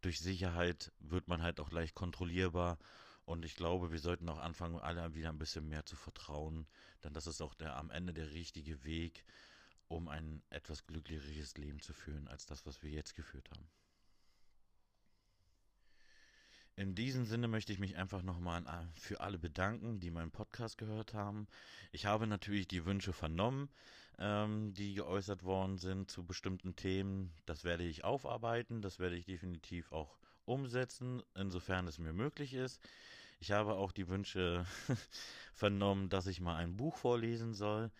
durch Sicherheit wird man halt auch leicht kontrollierbar. Und ich glaube, wir sollten auch anfangen, alle wieder ein bisschen mehr zu vertrauen, denn das ist auch der am Ende der richtige Weg. um ein etwas glücklicheres Leben zu führen als das, was wir jetzt geführt haben. In diesem Sinne möchte ich mich einfach nochmal für alle bedanken, die meinen Podcast gehört haben. Ich habe natürlich die Wünsche vernommen, ähm, die geäußert worden sind zu bestimmten Themen. Das werde ich aufarbeiten, das werde ich definitiv auch umsetzen, insofern es mir möglich ist. Ich habe auch die Wünsche vernommen, dass ich mal ein Buch vorlesen soll.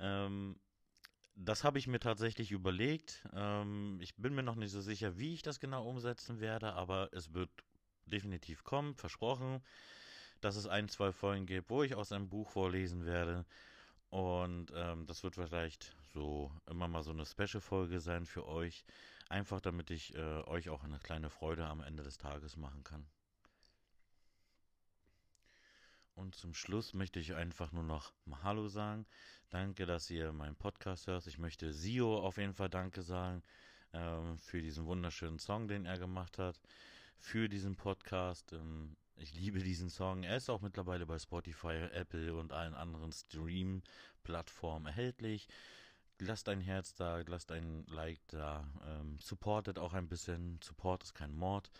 Ähm, das habe ich mir tatsächlich überlegt. Ähm, ich bin mir noch nicht so sicher, wie ich das genau umsetzen werde, aber es wird definitiv kommen, versprochen, dass es ein, zwei Folgen gibt, wo ich aus einem Buch vorlesen werde. Und ähm, das wird vielleicht so immer mal so eine Special-Folge sein für euch. Einfach damit ich äh, euch auch eine kleine Freude am Ende des Tages machen kann. Und zum Schluss möchte ich einfach nur noch mal Hallo sagen. Danke, dass ihr meinen Podcast hört. Ich möchte Sio auf jeden Fall Danke sagen ähm, für diesen wunderschönen Song, den er gemacht hat für diesen Podcast. Ähm, ich liebe diesen Song. Er ist auch mittlerweile bei Spotify, Apple und allen anderen Stream-Plattformen erhältlich. Lasst ein Herz da, lasst ein Like da. Ähm, supportet auch ein bisschen. Support ist kein Mord,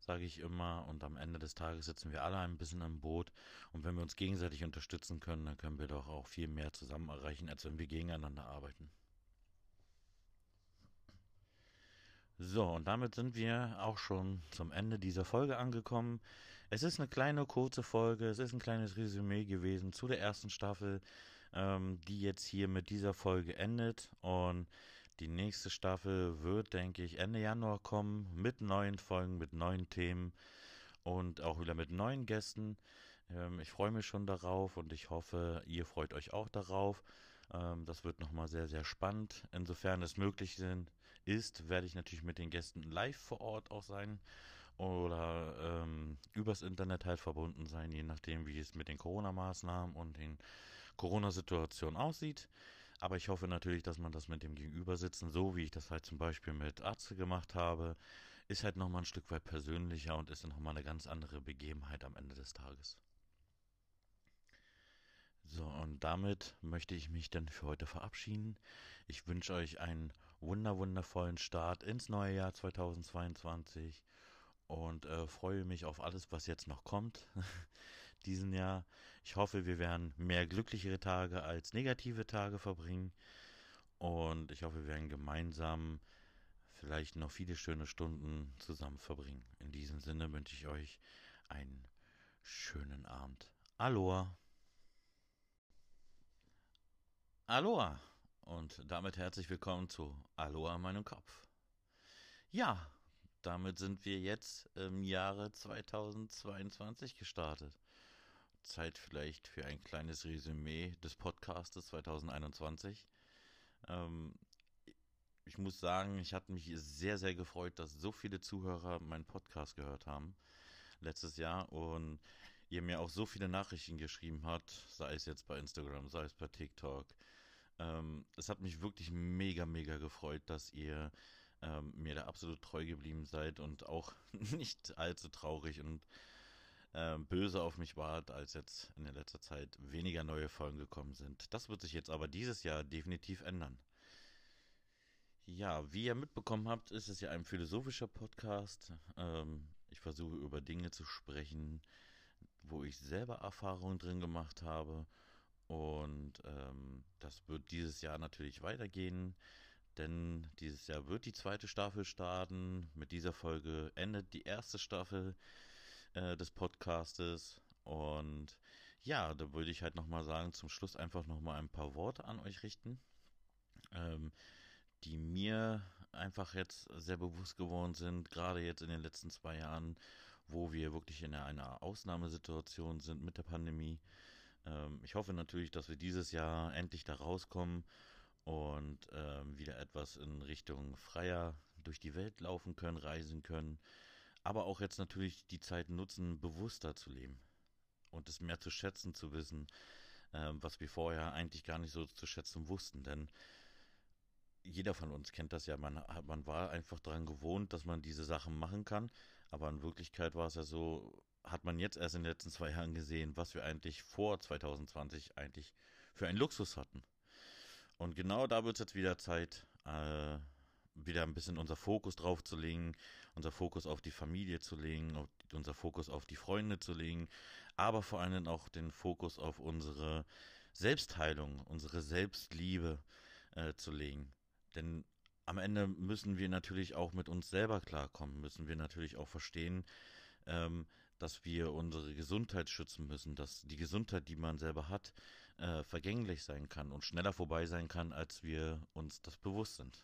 sage ich immer. Und am Ende des Tages sitzen wir alle ein bisschen im Boot. Und wenn wir uns gegenseitig unterstützen können, dann können wir doch auch viel mehr zusammen erreichen, als wenn wir gegeneinander arbeiten. So, und damit sind wir auch schon zum Ende dieser Folge angekommen. Es ist eine kleine, kurze Folge, es ist ein kleines Resümee gewesen zu der ersten Staffel, ähm, die jetzt hier mit dieser Folge endet. Und die nächste Staffel wird, denke ich, Ende Januar kommen mit neuen Folgen, mit neuen Themen und auch wieder mit neuen Gästen. Ähm, ich freue mich schon darauf und ich hoffe, ihr freut euch auch darauf. Ähm, das wird nochmal sehr, sehr spannend. Insofern es möglich ist, werde ich natürlich mit den Gästen live vor Ort auch sein oder ähm, übers Internet halt verbunden sein, je nachdem, wie es mit den Corona-Maßnahmen und den Corona-Situationen aussieht. Aber ich hoffe natürlich, dass man das mit dem Gegenübersitzen, so wie ich das halt zum Beispiel mit Arzt gemacht habe, ist halt nochmal ein Stück weit persönlicher und ist nochmal eine ganz andere Begebenheit am Ende des Tages. So, und damit möchte ich mich dann für heute verabschieden. Ich wünsche euch einen wunder wundervollen Start ins neue Jahr 2022 und äh, freue mich auf alles, was jetzt noch kommt diesen Jahr. Ich hoffe, wir werden mehr glücklichere Tage als negative Tage verbringen und ich hoffe, wir werden gemeinsam vielleicht noch viele schöne Stunden zusammen verbringen. In diesem Sinne wünsche ich euch einen schönen Abend. Aloha! Aloha und damit herzlich willkommen zu Aloha meinem Kopf. Ja, damit sind wir jetzt im Jahre 2022 gestartet. Zeit vielleicht für ein kleines Resümee des Podcastes 2021. Ähm, ich muss sagen, ich hatte mich sehr, sehr gefreut, dass so viele Zuhörer meinen Podcast gehört haben letztes Jahr und ihr mir auch so viele Nachrichten geschrieben habt, sei es jetzt bei Instagram, sei es bei TikTok. Ähm, es hat mich wirklich mega, mega gefreut, dass ihr ähm, mir da absolut treu geblieben seid und auch nicht allzu traurig und äh, böse auf mich wart, als jetzt in der letzter Zeit weniger neue Folgen gekommen sind. Das wird sich jetzt aber dieses Jahr definitiv ändern. Ja, wie ihr mitbekommen habt, ist es ja ein philosophischer Podcast. Ähm, ich versuche über Dinge zu sprechen, wo ich selber Erfahrungen drin gemacht habe. Und ähm, das wird dieses Jahr natürlich weitergehen, denn dieses Jahr wird die zweite Staffel starten. Mit dieser Folge endet die erste Staffel äh, des Podcastes. Und ja, da würde ich halt nochmal sagen, zum Schluss einfach nochmal ein paar Worte an euch richten, ähm, die mir einfach jetzt sehr bewusst geworden sind, gerade jetzt in den letzten zwei Jahren wo wir wirklich in einer Ausnahmesituation sind mit der Pandemie. Ähm, ich hoffe natürlich, dass wir dieses Jahr endlich da rauskommen und ähm, wieder etwas in Richtung freier durch die Welt laufen können, reisen können, aber auch jetzt natürlich die Zeit nutzen, bewusster zu leben und es mehr zu schätzen zu wissen, ähm, was wir vorher eigentlich gar nicht so zu schätzen wussten, denn jeder von uns kennt das ja, man, man war einfach daran gewohnt, dass man diese Sachen machen kann, aber in Wirklichkeit war es ja so, hat man jetzt erst in den letzten zwei Jahren gesehen, was wir eigentlich vor 2020 eigentlich für einen Luxus hatten. Und genau da wird es jetzt wieder Zeit, äh, wieder ein bisschen unser Fokus drauf zu legen, unser Fokus auf die Familie zu legen, auf, unser Fokus auf die Freunde zu legen, aber vor allem auch den Fokus auf unsere Selbstheilung, unsere Selbstliebe äh, zu legen. Denn am Ende müssen wir natürlich auch mit uns selber klarkommen, müssen wir natürlich auch verstehen, ähm, dass wir unsere Gesundheit schützen müssen, dass die Gesundheit, die man selber hat, äh, vergänglich sein kann und schneller vorbei sein kann, als wir uns das bewusst sind.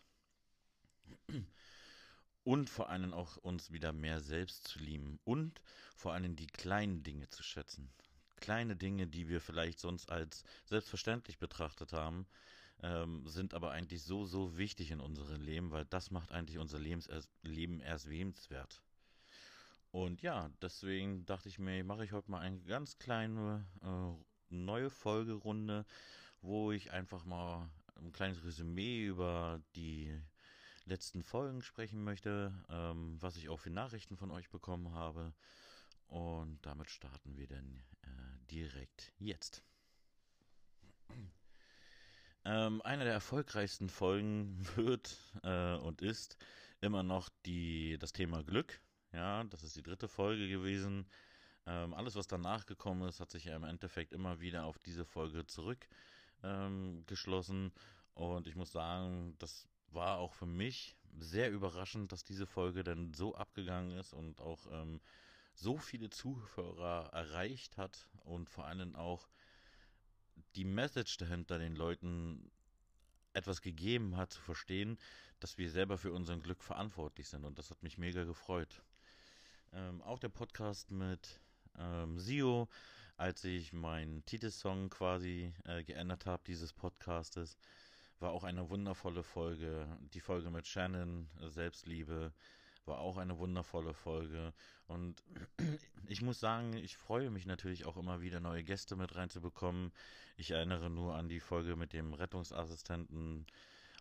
Und vor allem auch uns wieder mehr selbst zu lieben und vor allem die kleinen Dinge zu schätzen. Kleine Dinge, die wir vielleicht sonst als selbstverständlich betrachtet haben, ähm, sind aber eigentlich so, so wichtig in unserem Leben, weil das macht eigentlich unser Lebens Leben erst wehenswert. Und ja, deswegen dachte ich mir, mache ich heute mal eine ganz kleine äh, neue Folgerunde, wo ich einfach mal ein kleines Resümee über die letzten Folgen sprechen möchte, ähm, was ich auch für Nachrichten von euch bekommen habe. Und damit starten wir dann äh, direkt jetzt. Ähm, eine der erfolgreichsten Folgen wird äh, und ist immer noch die, das Thema Glück. Ja, das ist die dritte Folge gewesen. Ähm, alles, was danach gekommen ist, hat sich ja im Endeffekt immer wieder auf diese Folge zurückgeschlossen. Ähm, und ich muss sagen, das war auch für mich sehr überraschend, dass diese Folge dann so abgegangen ist und auch ähm, so viele Zuhörer erreicht hat und vor allem auch die Message dahinter den Leuten etwas gegeben hat zu verstehen, dass wir selber für unser Glück verantwortlich sind und das hat mich mega gefreut. Ähm, auch der Podcast mit ähm, Sio, als ich meinen Titelsong quasi äh, geändert habe, dieses Podcastes, war auch eine wundervolle Folge. Die Folge mit Shannon, äh, Selbstliebe, war auch eine wundervolle Folge. Und ich muss sagen, ich freue mich natürlich auch immer wieder, neue Gäste mit reinzubekommen. Ich erinnere nur an die Folge mit dem Rettungsassistenten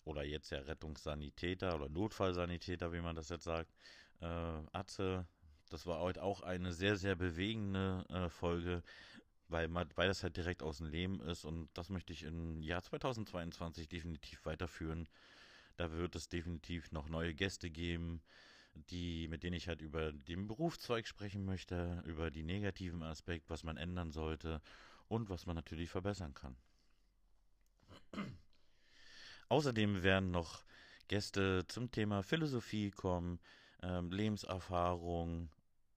oder jetzt ja Rettungssanitäter oder Notfallsanitäter, wie man das jetzt sagt. Äh, Atze, das war heute auch eine sehr, sehr bewegende äh, Folge, weil, man, weil das halt direkt aus dem Leben ist und das möchte ich im Jahr 2022 definitiv weiterführen. Da wird es definitiv noch neue Gäste geben, die, mit denen ich halt über den Berufszweig sprechen möchte, über die negativen Aspekte, was man ändern sollte und was man natürlich verbessern kann. Außerdem werden noch Gäste zum Thema Philosophie kommen, ähm, Lebenserfahrung,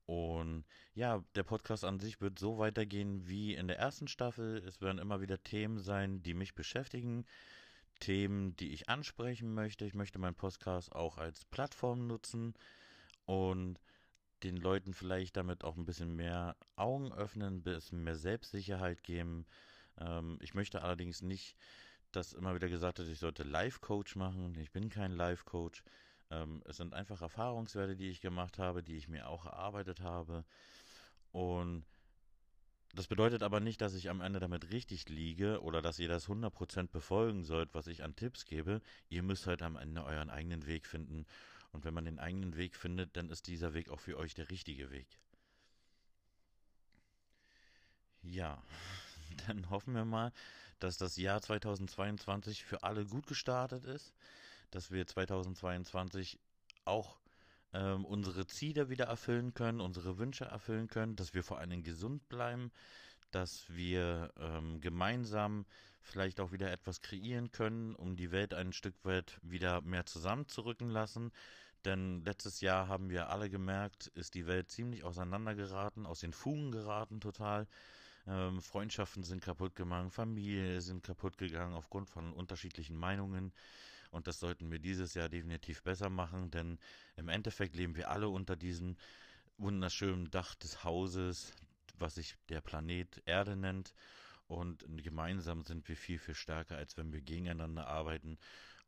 und ja, der Podcast an sich wird so weitergehen wie in der ersten Staffel. Es werden immer wieder Themen sein, die mich beschäftigen, Themen, die ich ansprechen möchte. Ich möchte meinen Podcast auch als Plattform nutzen und den Leuten vielleicht damit auch ein bisschen mehr Augen öffnen, ein bisschen mehr Selbstsicherheit geben. Ähm, ich möchte allerdings nicht, dass immer wieder gesagt wird, ich sollte Life-Coach machen. Ich bin kein Life-Coach. Ähm, es sind einfach Erfahrungswerte, die ich gemacht habe, die ich mir auch erarbeitet habe. Und das bedeutet aber nicht, dass ich am Ende damit richtig liege oder dass ihr das 100% befolgen sollt, was ich an Tipps gebe. Ihr müsst halt am Ende euren eigenen Weg finden. Und wenn man den eigenen Weg findet, dann ist dieser Weg auch für euch der richtige Weg. Ja, dann hoffen wir mal, dass das Jahr 2022 für alle gut gestartet ist dass wir 2022 auch ähm, unsere Ziele wieder erfüllen können, unsere Wünsche erfüllen können, dass wir vor allem gesund bleiben, dass wir ähm, gemeinsam vielleicht auch wieder etwas kreieren können, um die Welt ein Stück weit wieder mehr zusammenzurücken lassen. Denn letztes Jahr haben wir alle gemerkt, ist die Welt ziemlich auseinandergeraten, aus den Fugen geraten total. Ähm, Freundschaften sind kaputt gegangen, Familie sind kaputt gegangen aufgrund von unterschiedlichen Meinungen. Und das sollten wir dieses Jahr definitiv besser machen, denn im Endeffekt leben wir alle unter diesem wunderschönen Dach des Hauses, was sich der Planet Erde nennt. Und gemeinsam sind wir viel, viel stärker, als wenn wir gegeneinander arbeiten.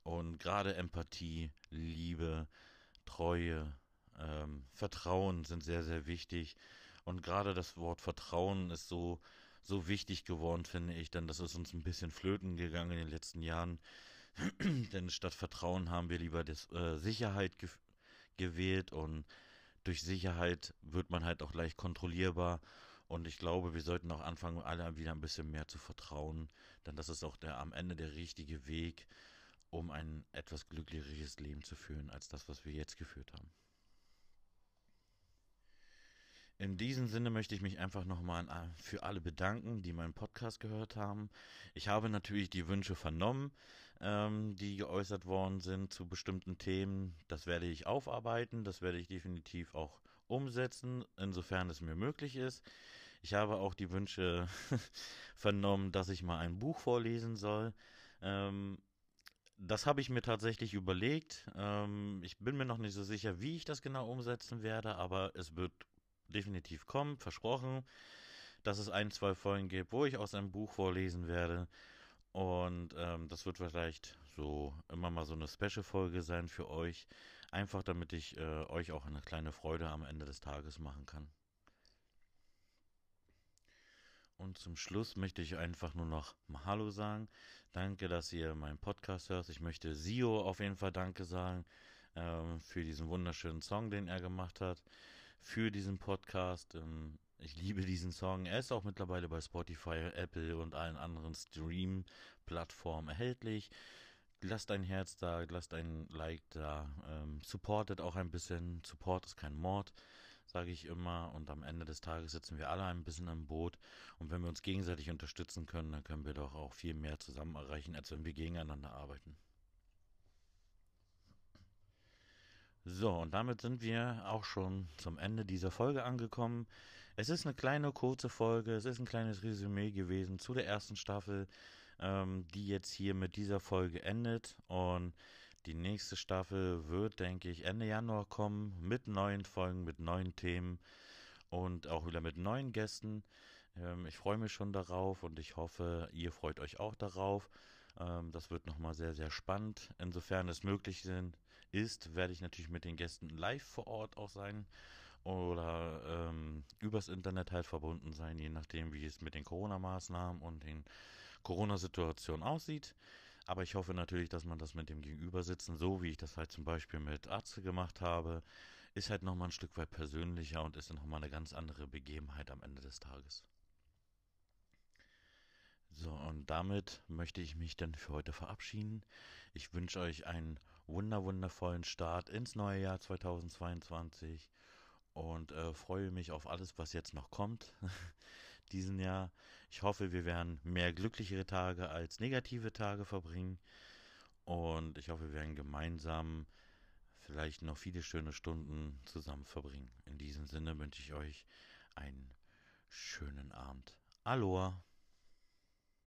Und gerade Empathie, Liebe, Treue, ähm, Vertrauen sind sehr, sehr wichtig. Und gerade das Wort Vertrauen ist so, so wichtig geworden, finde ich, denn das ist uns ein bisschen flöten gegangen in den letzten Jahren. Denn statt Vertrauen haben wir lieber das, äh, Sicherheit ge gewählt und durch Sicherheit wird man halt auch leicht kontrollierbar Und ich glaube, wir sollten auch anfangen, alle wieder ein bisschen mehr zu vertrauen, denn das ist auch der am Ende der richtige Weg, um ein etwas glücklicheres Leben zu führen, als das, was wir jetzt geführt haben. In diesem Sinne möchte ich mich einfach nochmal für alle bedanken, die meinen Podcast gehört haben. Ich habe natürlich die Wünsche vernommen, ähm, die geäußert worden sind zu bestimmten Themen. Das werde ich aufarbeiten, das werde ich definitiv auch umsetzen, insofern es mir möglich ist. Ich habe auch die Wünsche vernommen, dass ich mal ein Buch vorlesen soll. Ähm, das habe ich mir tatsächlich überlegt. Ähm, ich bin mir noch nicht so sicher, wie ich das genau umsetzen werde, aber es wird definitiv kommen, versprochen, dass es ein, zwei Folgen gibt, wo ich aus einem Buch vorlesen werde. Und ähm, das wird vielleicht so immer mal so eine Special-Folge sein für euch. Einfach damit ich äh, euch auch eine kleine Freude am Ende des Tages machen kann. Und zum Schluss möchte ich einfach nur noch Hallo sagen. Danke, dass ihr meinen Podcast hört. Ich möchte Sio auf jeden Fall Danke sagen ähm, für diesen wunderschönen Song, den er gemacht hat für diesen Podcast. Ähm, ich liebe diesen Song. Er ist auch mittlerweile bei Spotify, Apple und allen anderen Stream-Plattformen erhältlich. Lasst ein Herz da, lasst ein Like da. Ähm, supportet auch ein bisschen. Support ist kein Mord, sage ich immer. Und am Ende des Tages sitzen wir alle ein bisschen im Boot. Und wenn wir uns gegenseitig unterstützen können, dann können wir doch auch viel mehr zusammen erreichen, als wenn wir gegeneinander arbeiten. So, und damit sind wir auch schon zum Ende dieser Folge angekommen. Es ist eine kleine, kurze Folge, es ist ein kleines Resümee gewesen zu der ersten Staffel, ähm, die jetzt hier mit dieser Folge endet. Und die nächste Staffel wird, denke ich, Ende Januar kommen mit neuen Folgen, mit neuen Themen und auch wieder mit neuen Gästen. Ähm, ich freue mich schon darauf und ich hoffe, ihr freut euch auch darauf. Ähm, das wird nochmal sehr, sehr spannend. Insofern es möglich sind, ist, werde ich natürlich mit den Gästen live vor Ort auch sein oder ähm, übers Internet halt verbunden sein, je nachdem, wie es mit den Corona-Maßnahmen und den Corona-Situationen aussieht. Aber ich hoffe natürlich, dass man das mit dem Gegenübersitzen, so wie ich das halt zum Beispiel mit Arzt gemacht habe, ist halt nochmal ein Stück weit persönlicher und ist nochmal eine ganz andere Begebenheit am Ende des Tages. So, und damit möchte ich mich dann für heute verabschieden. Ich wünsche euch einen wunder wundervollen Start ins neue Jahr 2022 und äh, freue mich auf alles, was jetzt noch kommt diesen Jahr. Ich hoffe, wir werden mehr glücklichere Tage als negative Tage verbringen und ich hoffe, wir werden gemeinsam vielleicht noch viele schöne Stunden zusammen verbringen. In diesem Sinne wünsche ich euch einen schönen Abend. Aloha!